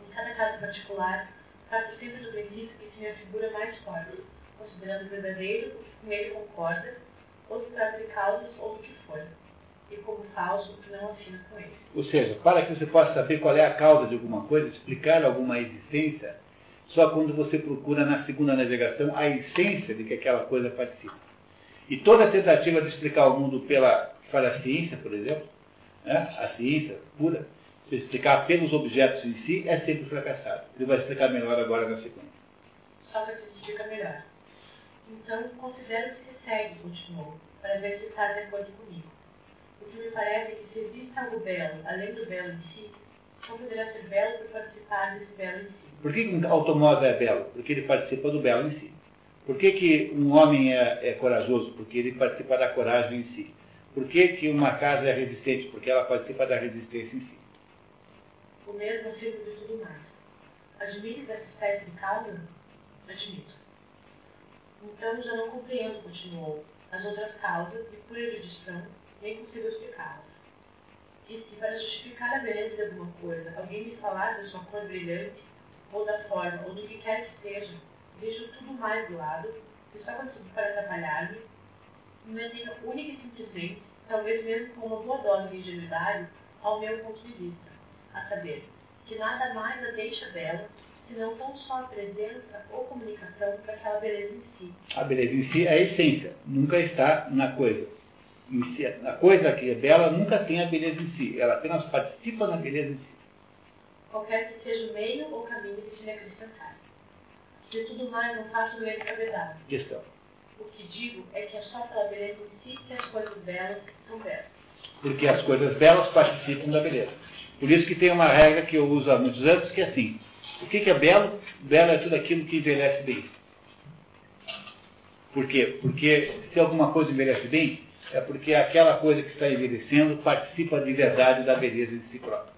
Em cada caso particular, parto sempre do princípio que se me figura mais forte, considerando verdadeiro o que com ele concorda, ou se trata de causas ou do que for, e como falso o que não afina com ele. Ou seja, para que você possa saber qual é a causa de alguma coisa, explicar alguma existência, só quando você procura na segunda navegação a essência de que aquela coisa participa. E toda tentativa de explicar o mundo pela para a ciência, por exemplo, né? a ciência pura, se explicar pelos objetos em si, é sempre fracassado. Ele vai explicar melhor agora na sequência. Só para que explica melhor. Então, considero que se segue, continuou, para ver se está de acordo comigo. O que me parece é que se existe algo belo, além do belo em si, não poderá ser belo por participar desse belo em si. Por que um automóvel é belo? Porque ele participa do belo em si. Por que, que um homem é, é corajoso? Porque ele participa da coragem em si. Por que, que uma casa é resistente? Porque ela participa da resistência em si. O mesmo filho de tudo mais. Admite essa espécie de causa? Admito. Então já não compreendo, continuou, as outras causas de pura erudição, nem consigo explicá-las. E se para justificar a beleza de alguma coisa, alguém me falar da sua cor brilhante, ou da forma, ou do que quer que seja, deixo tudo mais do lado, e só consigo para atrapalhar-me, me mantenho única e simplesmente talvez mesmo com uma boa dose de ingenuidade, ao meu ponto de vista, a saber, que nada mais a deixa bela, senão tão só a presença ou comunicação daquela beleza em si. A beleza em si é a essência, nunca está na coisa. A coisa que é bela nunca tem a beleza em si, ela apenas participa da beleza em si. Qualquer que seja o meio ou caminho de se lhe acrescentar. De tudo mais, não faço grande cavidade. Questão. O que digo é que só pela beleza em as coisas belas são belas. Porque as coisas belas participam da beleza. Por isso que tem uma regra que eu uso há muitos anos, que é assim. O que, é belo? Belo é tudo aquilo que envelhece bem. Por quê? Porque se alguma coisa envelhece bem, é porque aquela coisa que está envelhecendo participa de verdade da beleza de si própria.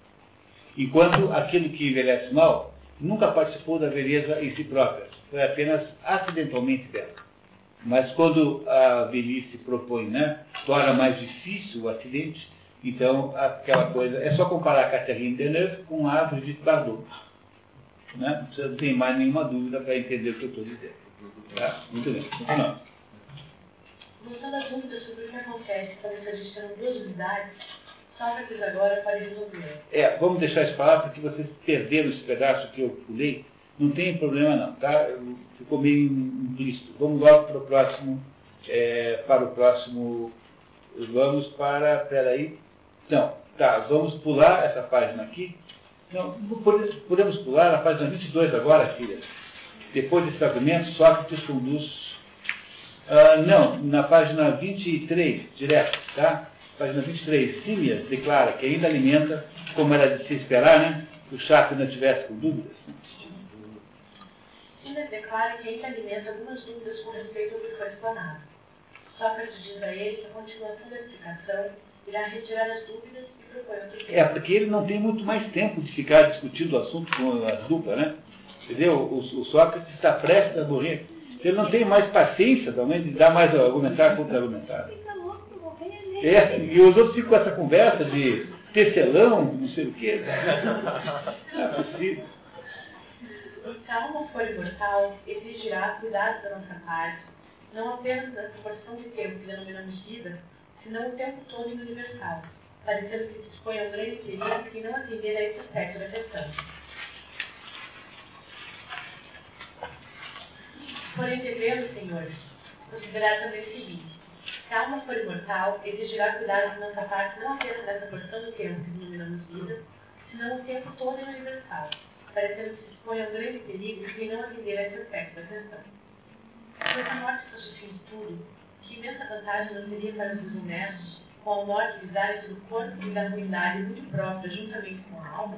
Enquanto aquilo que envelhece mal nunca participou da beleza em si própria, foi apenas acidentalmente belo. Mas quando a velhice propõe, né, torna mais difícil o acidente, então aquela coisa, é só comparar a Catherine Deneuve com a Brigitte Bardot. Né? Não tem mais nenhuma dúvida para entender o que eu estou dizendo. Tá? Muito bem, continuamos. Voltando à dúvida sobre o que acontece quando essa gestão duas unidades, Sócrates agora pode resolver. É, vamos deixar isso falar porque vocês perderam esse pedaço que eu pulei não tem problema não, tá? Ficou meio implícito. Vamos logo para o próximo, é, para o próximo, vamos para, peraí, não, tá, vamos pular essa página aqui. Não, podemos pular a página 22 agora, filha. Depois desse argumento, Sócrates conduz. Ah, não, na página 23, direto, tá? Página 23, Símias declara que ainda alimenta, como era de se esperar, né? Que o chato ainda tivesse com dúvidas. Declara que ainda alimenta algumas dúvidas com respeito ao que foi explanado. Sócrates diz a ele que a continuação da explicação irá retirar as dúvidas e propõe outro É, porque ele não tem muito mais tempo de ficar discutindo o assunto com a dupla, né? Entendeu? O, o Sócrates está prestes a morrer. Ele não tem mais paciência também de dar mais argumentar contra argumentar. Fica louco, morrer, né? É, e os outros ficam com essa conversa de tecelão, não sei o quê. Não é possível. Alma for imortal, exigirá cuidado da nossa parte, não apenas na proporção de tempo que denominamos vida, senão o tempo todo no universal, parecendo que se dispõe a um grande perigo que não atender a esse aspecto da questão. Porém, devemos, senhores, considerar também o seguinte. Se a alma for imortal, exigirá cuidado de nossa parte não apenas nessa porção do tempo que denominamos vida, senão o tempo todo no universal, parecendo que dispõe a um grande perigo que não atender a esse aspecto da questão. Se essa morte fosse o fim de tudo, que imensa vantagem não seria para os desonestos, com a morte visarem do corpo e da ruindade muito própria, juntamente com a alma?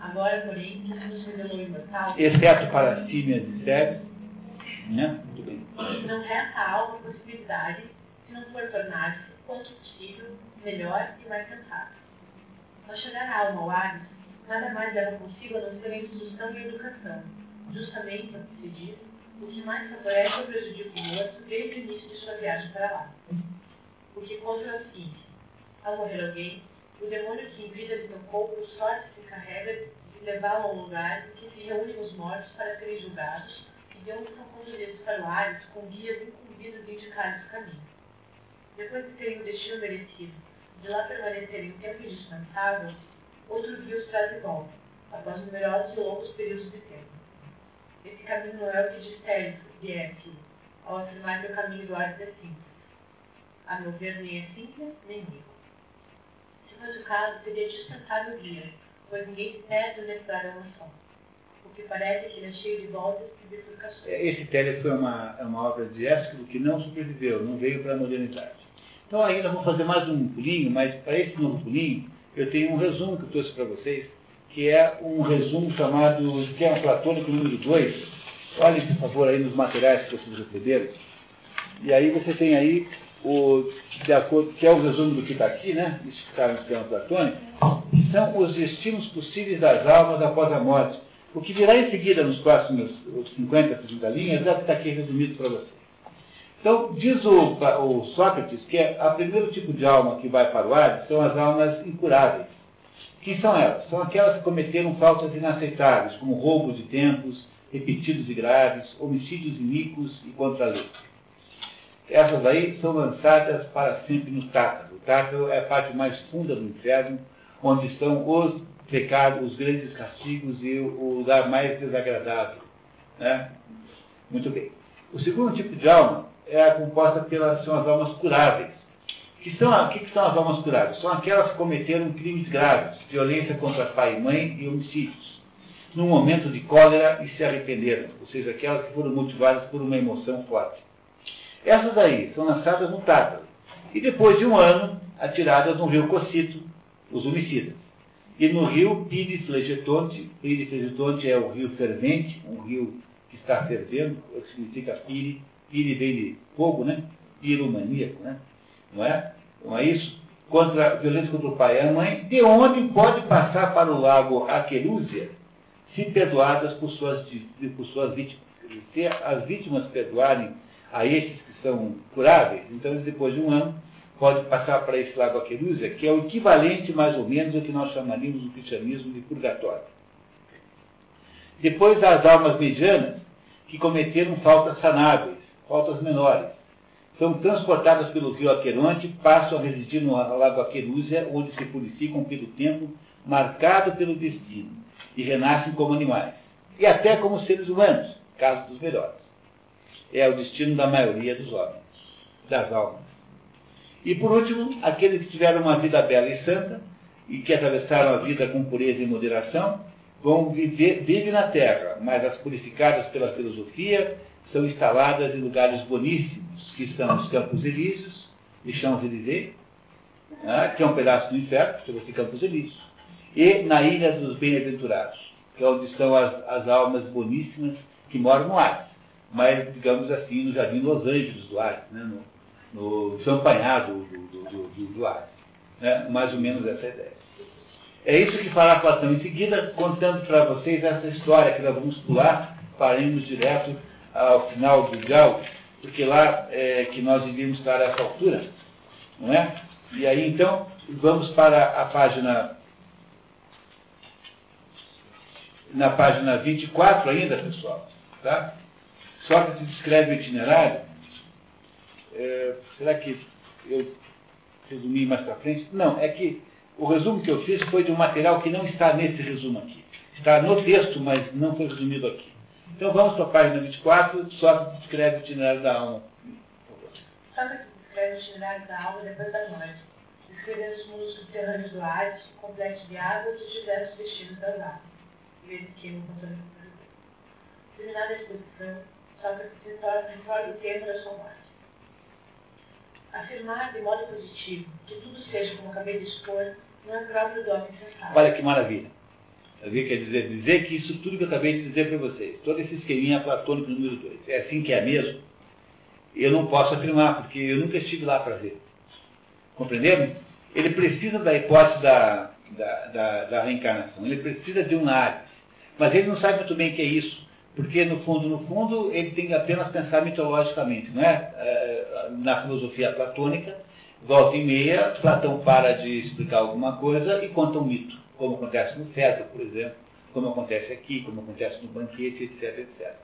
Agora, porém, que se nos revelou imortal, Exceto para as tímias e sérias. Né? Muito bem. não resta à alma possibilidade se não for tornar-se, quanto possível, melhor e mais sensato. Ao chegar a alma ao Hades, nada mais leva consigo a não ser a instrução e a educação, justamente, como se diz, o que mais favorece ou prejudica o moço desde o início de sua viagem para lá. O que conta é o seguinte, ao morrer alguém, o demônio que em vida lhe tocou por sorte se encarrega de levá-lo a um lugar que se reúnem os mortos para serem julgados e de onde são conduzidos para o Hades com guias incumbidos de indicar o caminho. Depois de terem o destino merecido, de lá permanecerem um tempo indispensável, outro guia os traz de volta, após numerosos e longos períodos de tempo. Esse caminho não é o que diz Tércio, Bianchi, ao afirmar que o caminho do Hades é simples. A meu ver, nem é simples, nem rico. Se fosse o caso, seria dispensável o guia, pois ninguém perde ao declarar uma só. O que parece é que ele é cheio de voltas e bifurcações. Esse Télio foi uma, é uma obra de Ésquilo que não sobreviveu, não veio para a modernidade. Então nós vamos fazer mais um pulinho, mas para esse novo pulinho, eu tenho um resumo que eu trouxe para vocês, que é um resumo chamado Esquema Platônico número 2. Olhem, por favor, aí nos materiais que vocês receberam. E aí você tem aí o, de acordo, que é o resumo do que está aqui, né? Isso que está no esquema platônico, que são os destinos possíveis das almas após a morte. O que virá em seguida nos próximos 50, 60 linhas, deve estar aqui resumido para você. Então, diz o, o Sócrates que o primeiro tipo de alma que vai para o Hades são as almas incuráveis. Quem são elas? São aquelas que cometeram faltas inaceitáveis, como roubos de tempos, repetidos e graves, homicídios iníquos e contra a lei. Essas aí são lançadas para sempre no Tártaro. O Tártaro é a parte mais funda do inferno, onde estão os pecados, os grandes castigos e o lugar mais desagradável. Né? Muito bem. O segundo tipo de alma é composta pelas são as almas curáveis. Que são, o que, são as almas curáveis? São aquelas que cometeram crimes graves, violência contra pai e mãe e homicídios, num momento de cólera e se arrependeram, ou seja, aquelas que foram motivadas por uma emoção forte. Essas aí são lançadas no Tártaro e depois de um ano atiradas no rio Cocito, os homicidas. E no rio Pires Flegetonte, Pires Flegetonte é o rio fervente, um rio que está fervendo, o que significa Pire, Pire vem de fogo, né? Piromaníaco, né? Não é? É isso? Contra violência contra o pai e a mãe, de onde pode passar para o lago Aquelúzia, se perdoadas por suas, por suas vítimas. Se as vítimas perdoarem a esses que são curáveis, então depois de um ano pode passar para esse lago Aquelúzia, que é o equivalente mais ou menos ao que nós chamaríamos no cristianismo de purgatório. Depois as almas medianas, que cometeram faltas sanáveis, faltas menores, são transportadas pelo rio Aqueronte, passam a residir no lago Aquelúzia, onde se purificam pelo tempo marcado pelo destino, e renascem como animais, e até como seres humanos, caso dos melhores. É o destino da maioria dos homens, das almas. E por último, aqueles que tiveram uma vida bela e santa, e que atravessaram a vida com pureza e moderação, vão viver, vivem na terra, mas as purificadas pela filosofia são instaladas em lugares boníssimos, que são os Campos Elíseos e Champs-Élysées, né, que é um pedaço do inferno, chama-se Campos Elíseos, e na Ilha dos Bem-Aventurados, que é onde estão as, as, almas boníssimas que moram no Hades, mas, digamos assim, no Jardim Los Angeles do Hades, né, no, no desempanhar do, do, do, do, do. Né? Mais ou menos essa ideia. É isso que fará Platão. Em seguida, contando para vocês essa história que nós vamos pular, faremos direto ao final do diálogo, porque lá é que nós iríamos estar a essa altura, não é? E aí, então, vamos para a página na página 24 ainda, pessoal. Tá? Sócrates descreve o itinerário. É, será que eu resumi mais para frente? Não, é que o resumo que eu fiz foi de um material que não está nesse resumo aqui. Está no texto, mas não foi resumido aqui. Então vamos para a página 24, Sócrates descreve o itinerário da alma. Sócrates descreve o itinerário da alma depois da morte, descrevendo os mundos subterrâneos do Hades, o complexo de águas e os diversos destinos das almas que não consegue Terminada a exposição, Sócrates retorna o tema da sua morte. Afirmar de modo positivo que tudo seja como acabei de expor não é próprio do homem sensato. Olha que maravilha. Quer dizer, dizer que isso tudo que eu acabei de dizer para vocês, todo esse esqueminha platônico número 2, é assim que é mesmo? Eu não posso afirmar, porque eu nunca estive lá para ver. Compreenderam? Ele precisa da hipótese da, da, da, da reencarnação, ele precisa de um Hades. Mas ele não sabe muito bem o que é isso, porque no fundo, no fundo, ele tem que apenas pensar mitologicamente, não é? é? Na filosofia platônica, volta e meia, Platão para de explicar alguma coisa e conta um mito, como acontece no Feta, por exemplo, como acontece aqui, como acontece no banquete, etc, etc.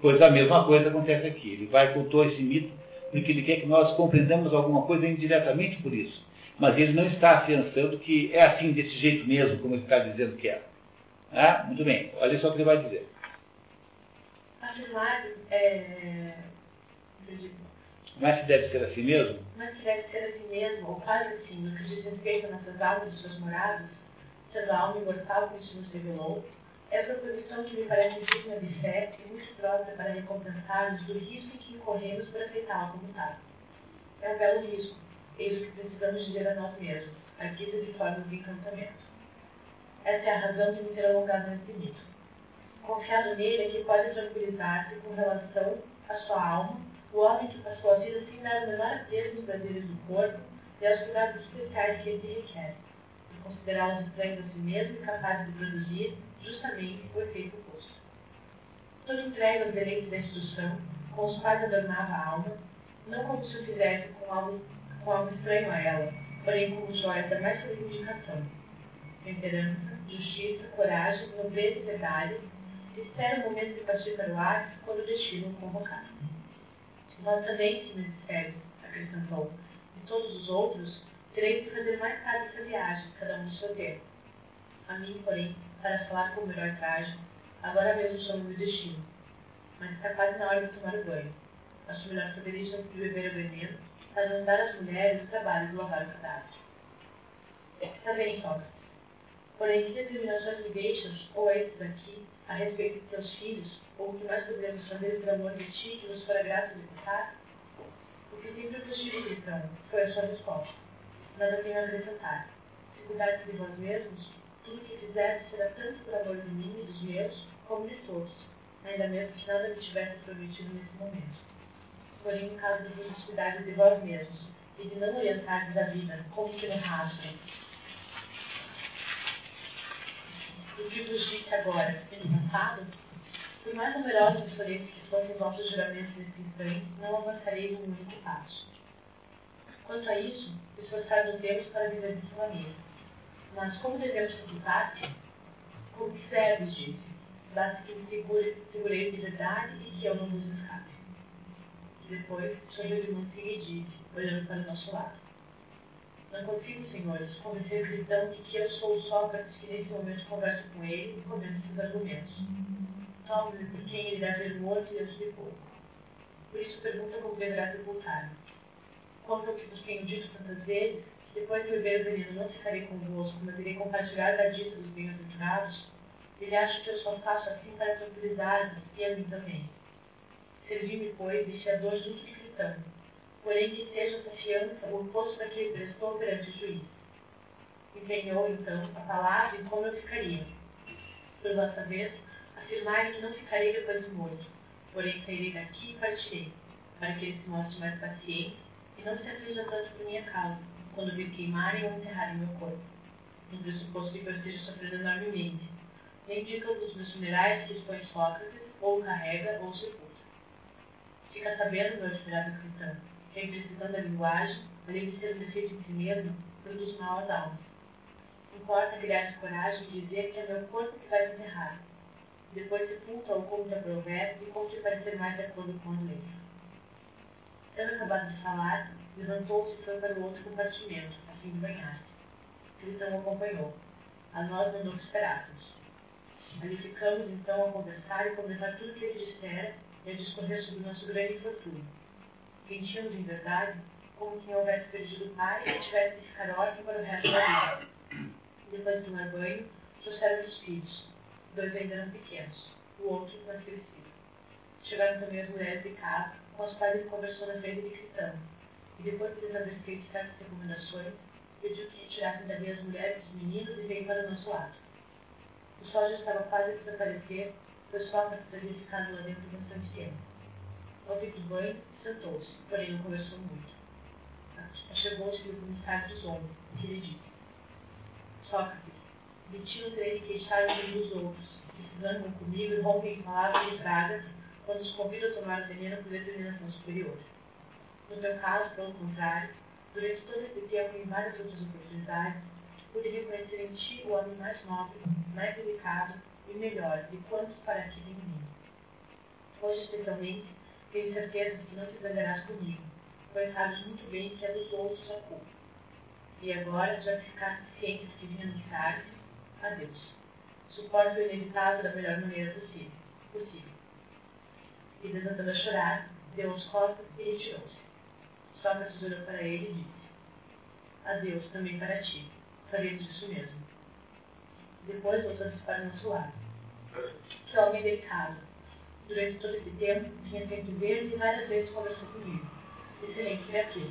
Pois a mesma coisa acontece aqui. Ele vai contou esse mito porque ele quer que nós compreendamos alguma coisa indiretamente por isso. Mas ele não está afiançando que é assim, desse jeito mesmo, como ele está dizendo que é. Ah, muito bem. Olha só o que ele vai dizer. Afirmar é... Mas se deve ser assim mesmo? Mas se deve ser assim mesmo, ou quase assim, no que diz respeito a nossas almas e suas moradas, a alma imortal como se nos revelou, é a proposição que me parece digna de fé e muito própria para recompensar-nos do risco que incorremos por aceitá-la como. É um belo risco, eis o que precisamos dizer a nós mesmos, aqui de forma de encantamento. Essa é a razão de me ter alongado nesse mito. Confiado nele é que pode tranquilizar-se com relação à sua alma, o homem que passou a vida sem dar o menor apreço nos prazeres do corpo e aos cuidados especiais que ele requer, considerá-los estranhos a si mesmo e capazes de produzir justamente o efeito oposto. Todo entregue aos deleites da instrução, com os quais adornava a alma, não como se o fizesse com algo, com algo estranho a ela, porém como joias da mais reivindicação temperança, justiça, coragem, nobreza e verdade, espera o momento de partir para o ar quando o destino o convocar. Nós também, se necessário, acrescentou, e todos os outros, terei que fazer mais tarde essa viagem, cada um no seu tempo. A mim, porém, para falar como herói trágico, agora mesmo chamo meu destino. Mas está quase na hora de tomar o banho. Acho melhor fazer isso antes de beber o veneno, para não dar às mulheres o trabalho de lavar o cadáver. Está bem, Sócrates. Porém, que determinações me deixas, ou estes aqui, a respeito de teus filhos, ou o que mais podemos fazer por amor de ti, que nos fora grato executar? O que sempre vos tive, então, foi a sua resposta. Nada tenho a. Se cuidares de vós mesmos, tudo que fizerdes será tanto por amor de mim e dos meus, como de todos, ainda mesmo que nada me tivesse prometido nesse momento. Porém, em caso de descuidardes de vós mesmos, e de não orientardes a vida como que no rastro, o que vos disse agora, no passado, por mais numerosos e que fossem vossos juramentos nesse instante, não avançareis um único passo. Quanto a isso, esforçar nos temos para viver de família. Mas como devemos computar-se? Observe, disse, basta que me segure, segurei de verdade e que eu não vos escape. E depois sorriu de mansinho e disse, olhando para o nosso lado. Não consigo, senhores, convencer o cristão de que eu sou o Sócrates que nesse momento converso com ele e comento seus argumentos. Tome-me por quem ele deve ver morto e antes de pouco. Por isso pergunta como deverá sepultar-me. Ao que vos tenho dito tantas vezes, que depois de beber o veneno não ficarei convosco, mas irei compartilhar da dita dos bem-aventurados, ele acha que eu só faço assim para tranquilizar-vos e a mim também. Servi-me, pois, deste a dor junto de cristão, porém que seja essa fiança o oposto da que ele prestou perante o juiz. Empenhou, então, a palavra em como eu ficaria. Por vossa vez, afirmai que não ficarei depois de morto, porém sairei daqui e partirei, para que ele se mostre mais paciente E não se aflija tanto por minha causa, quando vir queimarem ou enterrarem meu corpo, no pressuposto que eu esteja sofrendo enormemente. Nem indica dos meus funerais que expõe Sócrates, ou carrega, ou sepulta. Fica sabendo, meu admirável cristão, que a imprecisão da linguagem, além de ser um defeito em si mesmo, produz mal às almas. Importa criar coragem de dizer que é meu corpo que vai enterrar. Depois sepulta ou conta provérbio e conte parecer mais de acordo com as leis. Tendo acabado de falar, levantou-se e foi para o outro compartimento, a fim de banhar-se. O acompanhou. A nós mandou que esperássemos. Ali ficamos, então, a conversar e comentar tudo o que ele dissera e a discorrer sobre nosso grande infortúnio. Sentíamos, em verdade, como quem houvesse perdido o pai e tivesse de ficar órfão para o resto da vida. Depois de tomar banho, trouxeram os filhos. Dois ainda eram pequenos, o outro mais crescido. Chegaram também as mulheres de casa, com as quais ele conversou na frente de Cristão, e depois de lhes haver feito certas recomendações, pediu que tirassem dali as mulheres e os meninos e veio para o nosso lado. O sol já estava quase a desaparecer, pois Sócrates havia ficado lá dentro bastante tempo. Fim do banho, sentou-se, porém não conversou muito. Chegou-se o comissário dos homens, que lhe disse: Sócrates, de ti não terei de queixar dos outros, que se zangam comigo e rompem em palavras e pragas quando os convido a tomar veneno por determinação superior. No teu caso, pelo contrário, durante todo esse tempo e em várias outras oportunidades, pude reconhecer em ti o homem mais nobre, mais delicado e melhor de quantos para ti tem mim. Hoje, especialmente, tenho certeza de que não te zangarás comigo, pois sabes muito bem que é dos outros a culpa. E agora, já que ficaste ciente de que vinha anunciar adeus. Suporte o inevitável da melhor maneira possível. possível. E desatando a chorar, deu as costas e retirou-se. Sócrates olhou para ele e disse, adeus também para ti. Faremos isso mesmo. Depois voltamos para o nosso lado. Que homem delicado. Durante todo esse tempo, tinha feito ver e várias vezes conversou comigo. Excelente criatura.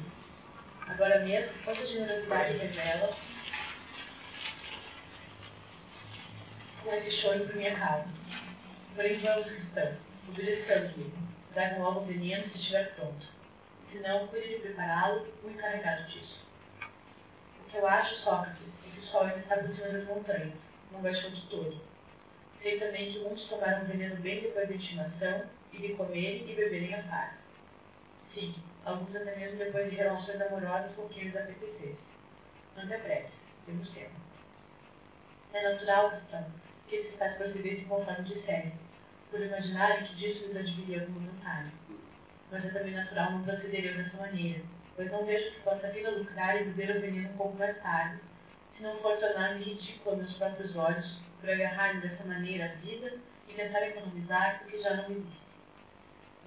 Agora mesmo, quanta generosidade revela com esse choro por minha causa. Porém, vamos, cristão, obedeçamos-lhe. Traga logo o veneno se estiver pronto. Se não, cuide de prepará-lo ou encarregado disso. O que eu acho, Sócrates, é que o sol ainda está por cima montanhas, não baixou de todo. Sei também que muitos tomaram veneno bem depois da intimação e de comerem e beberem a par. Sim, alguns até mesmo depois de relações amorosas com quem eles apetecessem. Não te apresse, temos tempo. É natural, então, que esses tais procedessem conforme disserem, por imaginarem que disso lhes adviria alguma vantagem. Mas é também natural não procederem dessa maneira, pois não vejo que possa vir a lucrar e beber o veneno um pouco se não for tornar-me ridículo aos meus próprios olhos, por agarrar-me dessa maneira à vida e tentar economizar porque já não existe.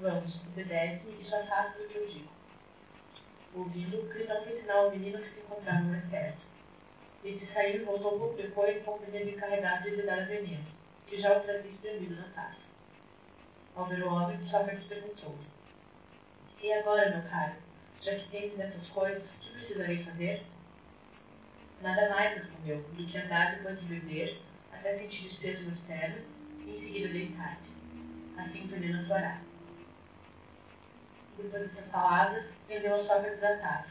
Vamos, obedece-me e já sabes o que eu digo. Ouvindo, Cristão foi sinal ao menino que se encontrava mais perto. Esse saiu e voltou pouco depois com o primeiro encarregado de lhe dar veneno, que já o trazia espremido na taça. Ao ver o homem, Sócrates perguntou E agora, meu caro, já que tens nessas coisas, o que precisarei fazer? Nada mais, respondeu, do que andar depois de beber, até sentir os pesos nos ternos, e em seguida deitar-te. Assim Penina fará. Depois dessas palavras, vendeu a Sócrates da taça,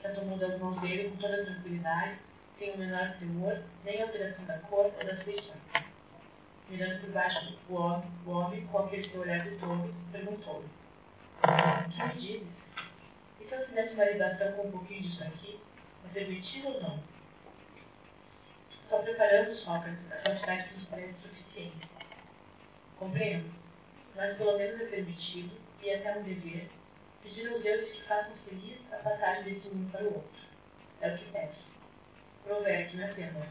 que a tomou das mãos dele com toda tranquilidade, sem o menor temor, nem alteração da cor ou das feições. Mirando por baixo homem, o homem, com aquele seu olhar de todo, perguntou-lhe: Que me dizes? E se eu fizesse uma ligação com um pouquinho disso aqui, é permitido ou não? Só preparando Sócrates a quantidade que nos parece suficiente. Compreendo, mas pelo menos é permitido, e até um dever, pedir aos deuses que façam feliz a passagem desse mundo para o outro. É o que peço. Prover que na cena.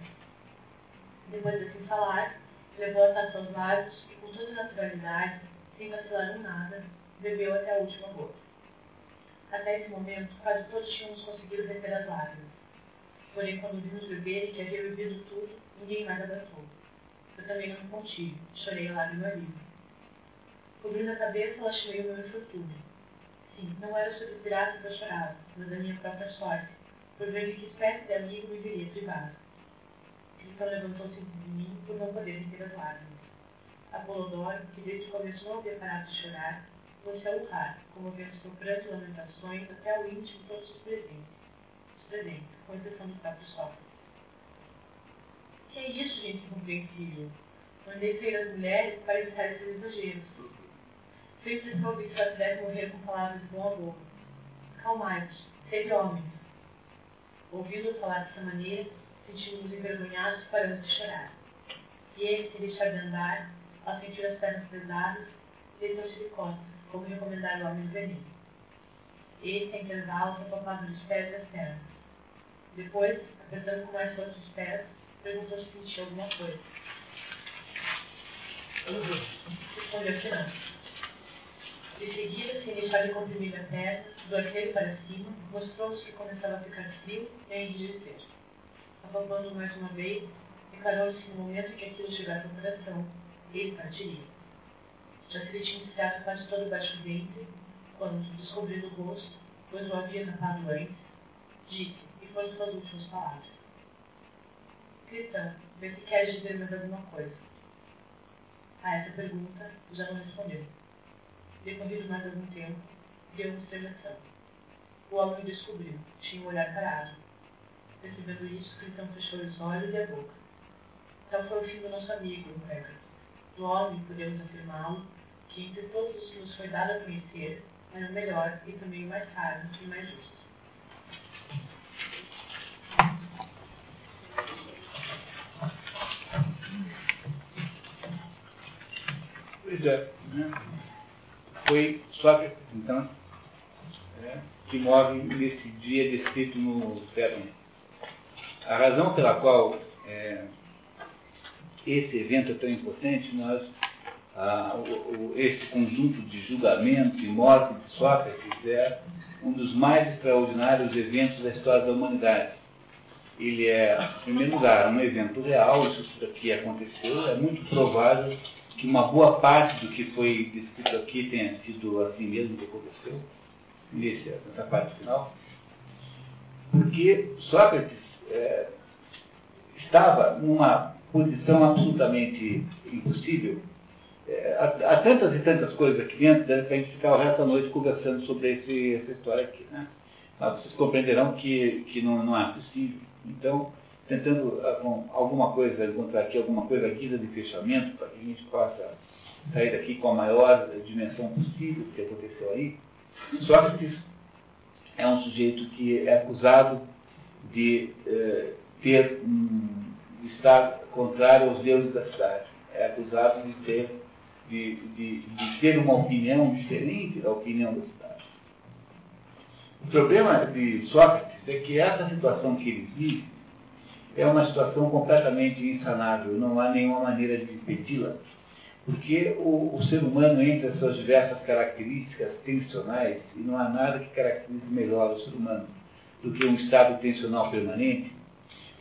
Depois de assim falar, levou a taça aos lábios e, com toda naturalidade, sem vacilar em nada, bebeu até a última gota. Até esse momento, quase todos tínhamos conseguido reter as lágrimas. Porém, quando vimos beber e que havia bebido tudo, ninguém mais abraçou. Eu também não me contive, chorei a lágrima livre. Cobrindo a cabeça, lastimei o meu infortúnio. Sim, não era sobre o pirata que eu chorava, mas a minha própria sorte, por ver que espécie de amigo me viria privado. Então levantou-se de mim por não poder as lágrimas. Apolodoro, que desde o começo não havia parado de chorar, você a honrar, comovendo seu pranto lamentações até o íntimo de todos os presentes, os presentes, com exceção do próprio. Que é isso, gente incompreensível? Mandei ferir as mulheres para evitar esses exageros. Soube que só deve morrer com palavras de bom amor. Calmai-vos, sede homens. Ouvindo falar dessa maneira, sentimos-nos envergonhados paramos de chorar. E ele se de andar, ao sentir as pernas pesadas, deitou-se de costas, como recomendar o homem veneno. Ele, sem intervalos, apalpava os pés e as pernas. Depois, apertando com mais força os pés, perguntou se sentia alguma coisa. Respondeu que não. De seguida, sem deixar de comprimir a perna, do arqueiro para cima, mostrou-nos que começava a ficar frio e a enrijecer. Apalpando mais uma vez, declarou-se que no momento em que aquilo chegasse ao coração, ele partiria. Já se lhe tinha iniciado quase todo baixo ventre, quando, descobrindo o rosto, pois o havia tapado antes, disse, e foram suas últimas palavras. Cristão, vê se queres dizer mais alguma coisa. A essa pergunta, já não respondeu. Decorrido mais algum tempo, deu uma observação. O homem o descobriu, tinha um olhar parado. Percebendo isso, Cristão fechou os olhos e a boca. Tal foi o fim do nosso amigo, Impecas. Do homem, podemos afirmá-lo, que entre todos os que nos foi dado a conhecer, é o melhor e também o mais sábio e mais justo. Pois é. Né? Foi Sócrates, então, é, que morre nesse dia descrito no Férmio. A razão pela qual é, esse evento é tão importante, nós, ah, o, o, esse conjunto de julgamento e morte de Sócrates é um dos mais extraordinários eventos da história da humanidade. Ele é, em primeiro lugar, um evento real, isso aqui aconteceu, é muito provável que uma boa parte do que foi descrito aqui tenha sido assim mesmo que aconteceu, nessa parte final, porque Sócrates é, estava numa posição absolutamente impossível. É, há, há, tantas e tantas coisas aqui dentro, deve para a gente ficar o resto da noite conversando sobre esse, essa história aqui. Né? Mas vocês compreenderão que, que não, não é possível. Então, tentando alguma coisa, encontrar aqui alguma coisa guisa de fechamento, para que a gente possa sair daqui com a maior dimensão possível do que aconteceu aí. Sócrates é um sujeito que é acusado de eh, ter um, estar contrário aos deuses da cidade. É acusado de ter, de, de, de ter uma opinião diferente da opinião da cidade. O problema de Sócrates é que essa situação que ele vive é uma situação completamente insanável, não há nenhuma maneira de impedi-la. Porque o, o, ser humano, entre as suas diversas características tensionais, e não há nada que caracterize melhor o ser humano do que um estado tensional permanente,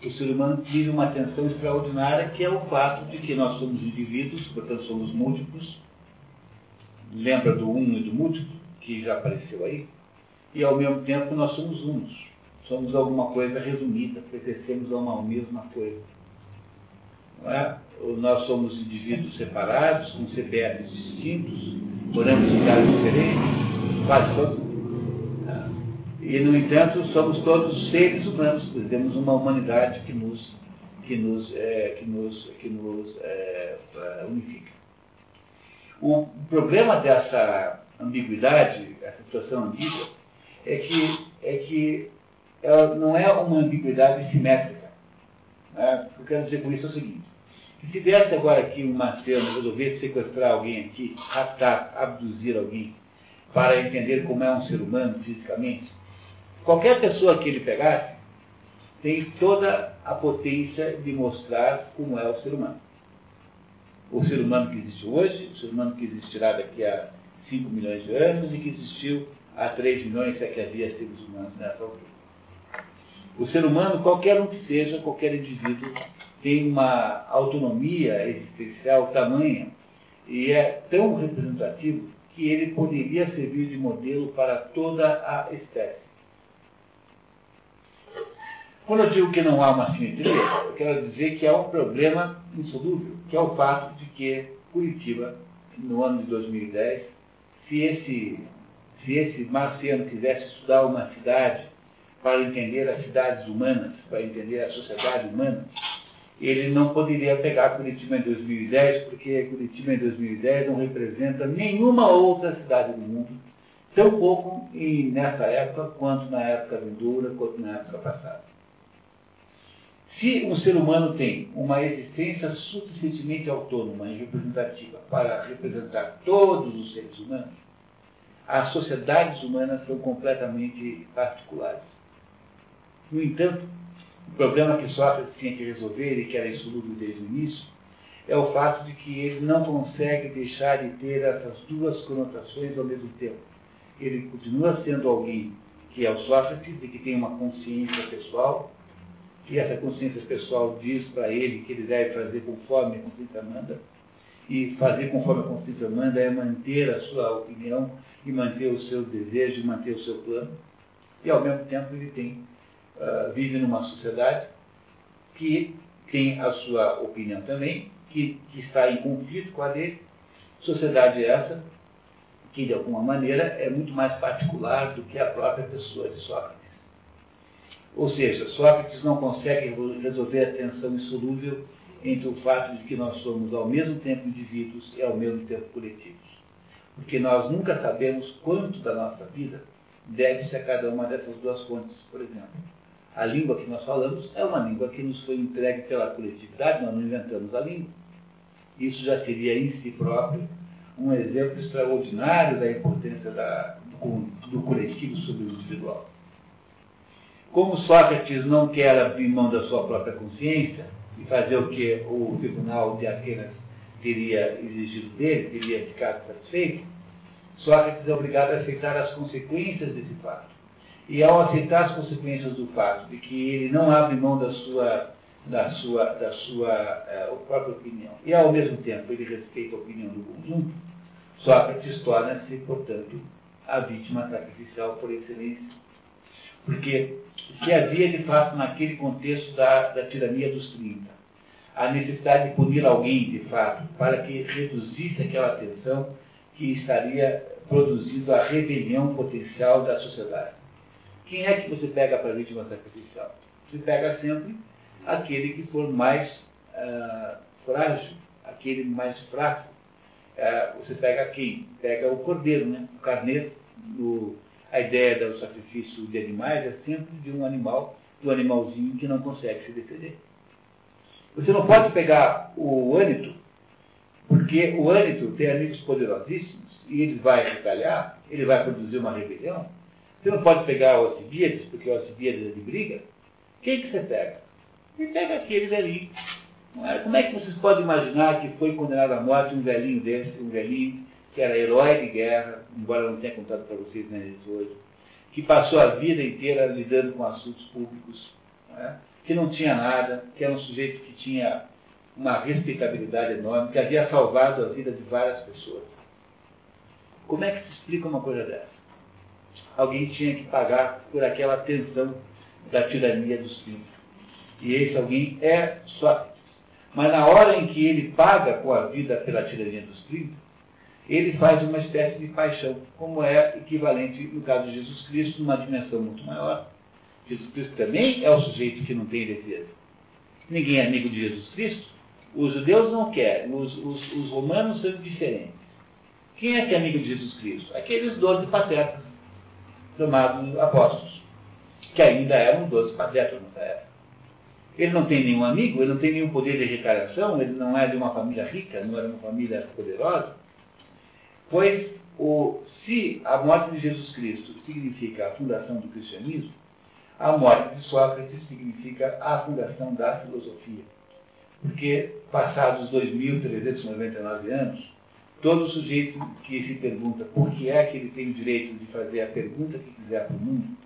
o ser humano vive uma tensão extraordinária, que é o fato de que nós somos indivíduos, portanto somos múltiplos. Lembra do um e do múltiplo, que já apareceu aí? E ao mesmo tempo nós somos uns. Somos alguma coisa resumida, pertencemos a uma mesma coisa. É? Nós somos indivíduos separados, com CPFs distintos, moramos em cidades diferentes, quase todos e, no entanto, somos todos seres humanos, temos uma humanidade que nos, que nos, é, que nos, que nos é, unifica. O problema dessa ambiguidade, essa situação ambígua, é que, é que ela não é uma ambiguidade simétrica. Né? O que eu quero dizer com isso é o seguinte. Se tivesse agora aqui um Marciano resolvesse sequestrar alguém aqui, raptar, abduzir alguém, para entender como é um ser humano fisicamente, Qualquer pessoa que ele pegasse tem toda a potência de mostrar como é o ser humano. O ser humano que existe hoje, o ser humano que existirá daqui a 5 milhões de anos e que existiu há 3 milhões, se é que havia seres humanos nessa altura. O ser humano, qualquer um que seja, qualquer indivíduo, tem uma autonomia existencial tamanha e é tão representativo que ele poderia servir de modelo para toda a espécie. Quando eu digo que não há uma simetria, eu quero dizer que há um problema insolúvel, que é o fato de que Curitiba, no ano de 2010, se esse, se esse marciano quisesse estudar uma cidade para entender as cidades humanas, para entender a sociedade humana, ele não poderia pegar Curitiba em 2010, porque Curitiba em 2010 não representa nenhuma outra cidade do mundo, tão pouco e nessa época, quanto na época vindoura, quanto na época passada. Se um ser humano tem uma existência suficientemente autônoma e representativa para representar todos os seres humanos, as sociedades humanas são completamente particulares. No entanto, o problema que Sócrates tinha que resolver e que era insolúvel desde o início é o fato de que ele não consegue deixar de ter essas duas conotações ao mesmo tempo. Ele continua sendo alguém que é o Sócrates e que tem uma consciência pessoal, e essa consciência pessoal diz para ele que ele deve fazer conforme a consciência manda, e fazer conforme a consciência manda é manter a sua opinião e manter o seu desejo, manter o seu plano, e ao mesmo tempo ele tem uh, vive numa sociedade que tem a sua opinião também, que, que está em conflito com a dele. Sociedade essa que, de alguma maneira, é muito mais particular do que a própria pessoa de Sócrates. Ou seja, Sócrates não consegue resolver a tensão insolúvel entre o fato de que nós somos ao mesmo tempo indivíduos e ao mesmo tempo coletivos. Porque nós nunca sabemos quanto da nossa vida deve-se a cada uma dessas duas fontes, por exemplo. A língua que nós falamos é uma língua que nos foi entregue pela coletividade, nós não inventamos a língua. Isso já seria em si próprio um exemplo extraordinário da importância da, do, do coletivo sobre o individual. Como Sócrates não quer abrir mão da sua própria consciência e fazer o que o tribunal de Atenas teria exigido dele, teria ficado satisfeito, Sócrates é obrigado a aceitar as consequências desse fato. E ao aceitar as consequências do fato de que ele não abre mão da sua, da sua, da sua é, própria opinião, e ao mesmo tempo ele respeita a opinião do conjunto, Sócrates torna-se, portanto, a vítima sacrificial por excelência. Porque se havia de fato naquele contexto da, da tirania dos 30, a necessidade de punir alguém de fato para que reduzisse aquela tensão que estaria produzindo a rebelião potencial da sociedade. Quem é que você pega para a vítima sacrificial? Você pega sempre aquele que for mais uh, frágil, aquele mais fraco. Uh, você pega quem? Pega o cordeiro, né? o carneiro. No, a ideia do sacrifício de animais é sempre de um animal, de um animalzinho que não consegue se defender. Você não pode pegar o ânito, porque o ânito tem amigos poderosíssimos e ele vai retalhar, ele vai produzir uma rebelião, você não pode pegar o Alcibiades, porque o Alcibiades é de briga. Quem que você pega? Você pega aquele velhinho. É? Como é que vocês podem imaginar que foi condenado à morte um velhinho desse, um velhinho que era herói de guerra, embora não tenha contado para vocês né, hoje, que passou a vida inteira lidando com assuntos públicos, não é? que não tinha nada, que era um sujeito que tinha uma respeitabilidade enorme, que havia salvado a vida de várias pessoas. Como é que se explica uma coisa dessa? alguém tinha que pagar por aquela tensão da tirania dos filhos. E esse alguém é Sócrates. Mas na hora em que ele paga com a vida pela tirania dos 30, ele faz uma espécie de paixão, como é equivalente no caso de Jesus Cristo, numa dimensão muito maior. Jesus Cristo também é o sujeito que não tem defesa. Ninguém é amigo de Jesus Cristo. Os judeus não querem, os, os, os romanos são diferentes. Quem é que é amigo de Jesus Cristo? Aqueles doze patetas chamados apóstolos, que ainda eram doze patetas nessa época. Ele não tem nenhum amigo, ele não tem nenhum poder de retaliação, ele não é de uma família rica, não de uma família poderosa. Pois, o, se a morte de Jesus Cristo significa a fundação do cristianismo, a morte de Sócrates significa a fundação da filosofia. Porque, passados 2.399 anos, Todo sujeito que se pergunta por que é que ele tem o direito de fazer a pergunta que quiser para o mundo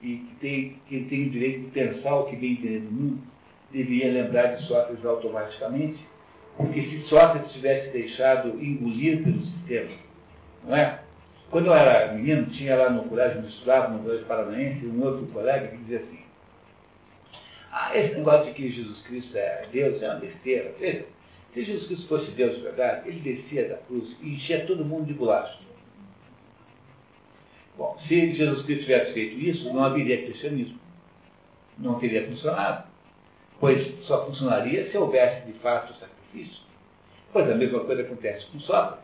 e que tem, que tem o direito de pensar o que bem entender no mundo, deveria lembrar de Sócrates automaticamente, porque se Sócrates tivesse deixado engolir pelo sistema, não é? Quando eu era menino, tinha lá no colégio onde estudava, no colégio paranaense, um outro colega que dizia assim, ah, esse negócio de que Jesus Cristo é Deus é uma besteira. Veja, se Jesus Cristo fosse Deus de verdade, ele descia da cruz e enchia todo mundo de bolacha. Bom, se Jesus Cristo tivesse feito isso, não haveria cristianismo. Não teria funcionado. Pois só funcionaria se houvesse de fato o sacrifício. Pois a mesma coisa acontece com Sócrates.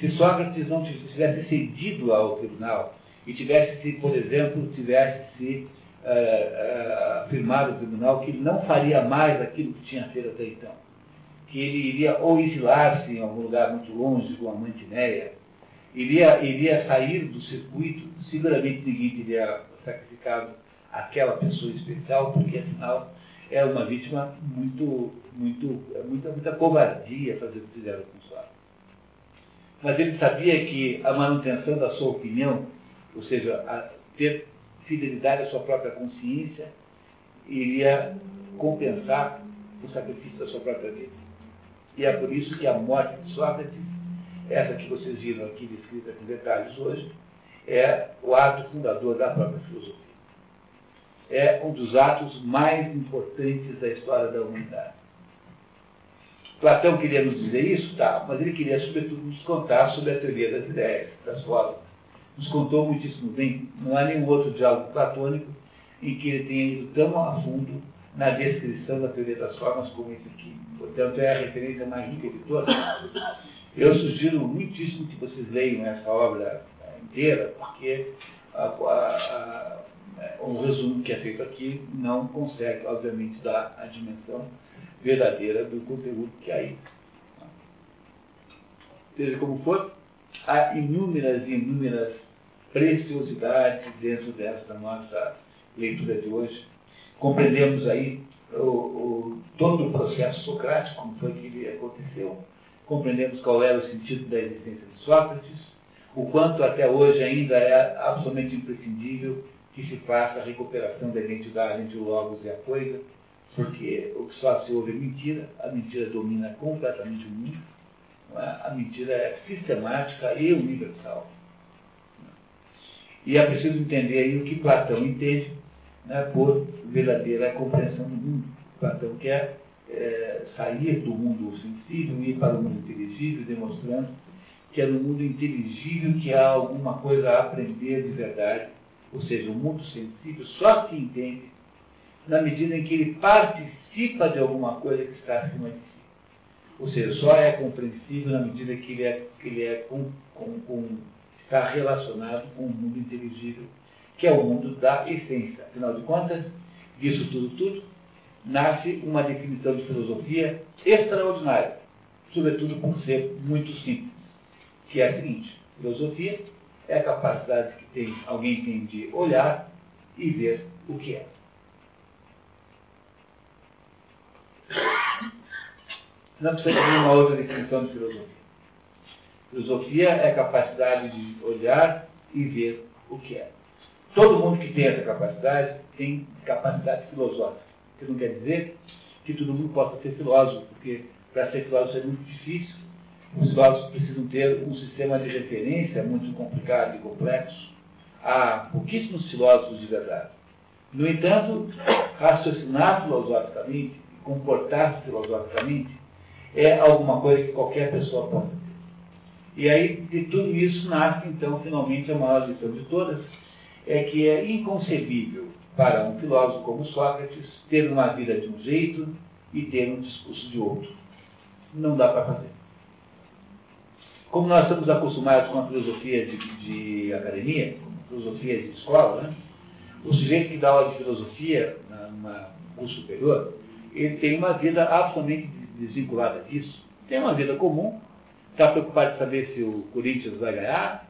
Se Sócrates não tivesse cedido ao tribunal e tivesse se, por exemplo, tivesse se uh, uh, afirmado ao tribunal que ele não faria mais aquilo que tinha feito até então, que ele iria ou exilar-se em algum lugar muito longe, com a Mantineia, iria, iria sair do circuito, seguramente ninguém teria sacrificado aquela pessoa especial, porque afinal era uma vítima muito, muito, muita, muita covardia fazer o que fizeram com Soares. Mas ele sabia que a manutenção da sua opinião, ou seja, a ter fidelidade à sua própria consciência, iria compensar o sacrifício da sua própria vida. E é por isso que a morte de Sócrates, essa que vocês viram aqui descrita com detalhes hoje, é o ato fundador da própria filosofia. É um dos atos mais importantes da história da humanidade. Platão queria nos dizer isso? Tá, mas ele queria, sobretudo, nos contar sobre a teoria das ideias, das formas. Nos contou muitíssimo bem. Não há nenhum outro diálogo platônico em que ele tenha ido tão a fundo na descrição da teoria das formas como esse aqui. Portanto, é a referência mais rica de todas. Eu sugiro muitíssimo que vocês leiam essa obra inteira, porque a, a, a, o resumo que é feito aqui não consegue, obviamente, dar a dimensão verdadeira do conteúdo que há aí. Seja como for, há inúmeras e inúmeras preciosidades dentro dessa nossa leitura de hoje. Compreendemos aí o, o, todo o processo socrático, como foi que ele aconteceu. Compreendemos qual era o sentido da existência de Sócrates, o quanto até hoje ainda é absolutamente imprescindível que se faça a recuperação da identidade entre o logos e a coisa, porque o que só se ouve é mentira, a mentira domina completamente o mundo, é? a mentira é sistemática e universal. E é preciso entender aí o que Platão entende né, por verdadeira compreensão do mundo. Platão quer é, sair do mundo sensível e ir para o mundo inteligível, demonstrando que é no mundo inteligível que há alguma coisa a aprender de verdade. Ou seja, o mundo sensível só se entende na medida em que ele participa de alguma coisa que está acima de si. Ou seja, só é compreensível na medida que ele é, que ele é com, com, com, está relacionado com o mundo inteligível, que é o mundo da essência. Afinal de contas, disso tudo, tudo, nasce uma definição de filosofia extraordinária, sobretudo por ser muito simples, que é a seguinte, filosofia é a capacidade que tem, alguém tem de olhar e ver o que é. Não precisa de nenhuma outra definição de filosofia. Filosofia é a capacidade de olhar e ver o que é. Todo mundo que tem essa capacidade tem capacidade filosófica. O que não quer dizer que todo mundo possa ser filósofo, porque para ser filósofo é muito difícil. Os filósofos precisam ter um sistema de referência muito complicado e complexo. Há pouquíssimos filósofos de verdade. No entanto, raciocinar filosoficamente, comportar-se filosoficamente, é alguma coisa que qualquer pessoa pode. E aí, de tudo isso, nasce, então, finalmente, a maior lição de todas, é que é inconcebível para um filósofo como Sócrates ter uma vida de um jeito e ter um discurso de outro. Não dá para fazer. Como nós estamos acostumados com a filosofia de, de academia, com a filosofia de escola, né? o sujeito que dá aula de filosofia numa curso superior, ele tem uma vida absolutamente desvinculada disso. Tem uma vida comum, está preocupado de saber se o Corinthians vai ganhar,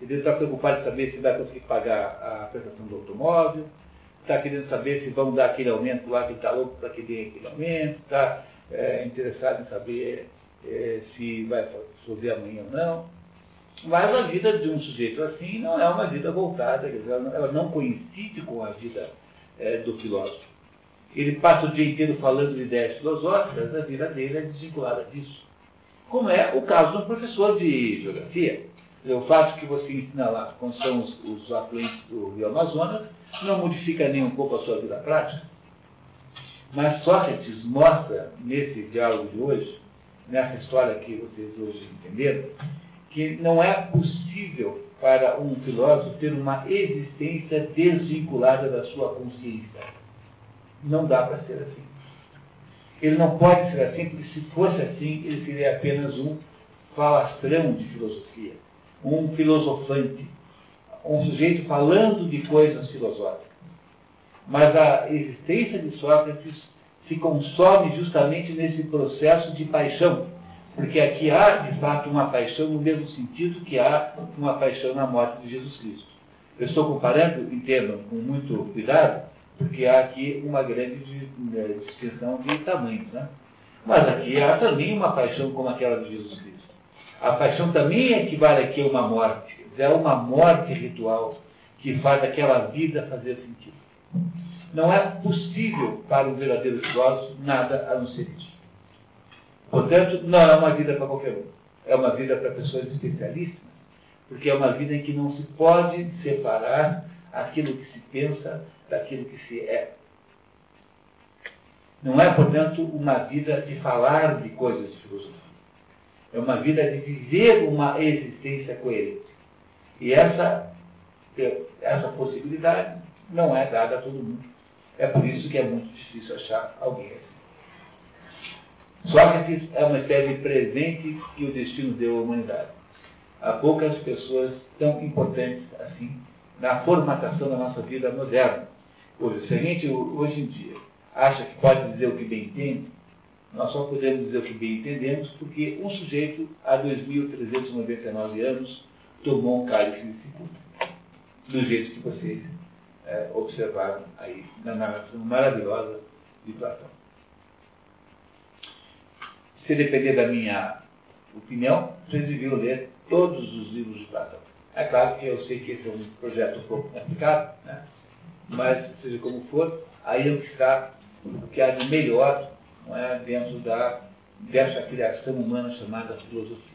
ele está preocupado de saber se vai conseguir pagar a prestação do automóvel, está querendo saber se vão dar aquele aumento lá que está louco para que dê aquele aumento, está é, interessado em saber é, se vai chover amanhã ou não. Mas a vida de um sujeito assim não é uma vida voltada, ela não coincide com a vida é, do filósofo. Ele passa o dia inteiro falando de ideias filosóficas, a vida dele é desvinculada disso. Como é o caso um professor de geografia. O fato que você ensina lá, quando são os, os afluentes do Rio Amazonas, não modifica nem um pouco a sua vida prática. Mas Sócrates mostra, nesse diálogo de hoje, nessa história que vocês hoje entenderam, que não é possível para um filósofo ter uma existência desvinculada da sua consciência. Não dá para ser assim. Ele não pode ser assim, porque se fosse assim, ele seria apenas um falastrão de filosofia, um filosofante, um sujeito falando de coisas filosóficas. Mas a existência de Sócrates se consome justamente nesse processo de paixão, porque aqui há, de fato, uma paixão no mesmo sentido que há uma paixão na morte de Jesus Cristo. Eu estou comparando, entendam, com muito cuidado, porque há aqui uma grande né, distinção de tamanhos. Né? Mas aqui há também uma paixão como aquela de Jesus Cristo. A paixão também equivale aqui a uma morte. É uma morte ritual que faz aquela vida fazer sentido. Não é possível para um verdadeiro filósofo nada a não ser isso. Portanto, não é uma vida para qualquer um. É uma vida para pessoas especialíssimas, porque é uma vida em que não se pode separar aquilo que se pensa daquilo que se é. Não é, portanto, uma vida de falar de coisas de filosofia. É uma vida de viver uma existência coerente. E essa, essa possibilidade não é dada a todo mundo. É por isso que é muito difícil achar alguém assim. Sócrates é uma espécie de presente que o destino deu à humanidade. Há poucas pessoas tão importantes assim na formatação da nossa vida moderna. A gente, hoje em dia, acha que pode dizer o que bem entende, nós só podemos dizer o que bem entendemos porque um sujeito, há 2.399 anos, tomou um cálice de cicuta. Do jeito que vocês é, observaram aí na narração maravilhosa de Platão. Se depender da minha opinião, vocês deviam ler todos os livros de Platão. É claro que eu sei que esse é um projeto um pouco complicado, né? Mas, seja como for, aí é o que está, o que há de melhor é, dentro da, dessa criação humana chamada filosofia.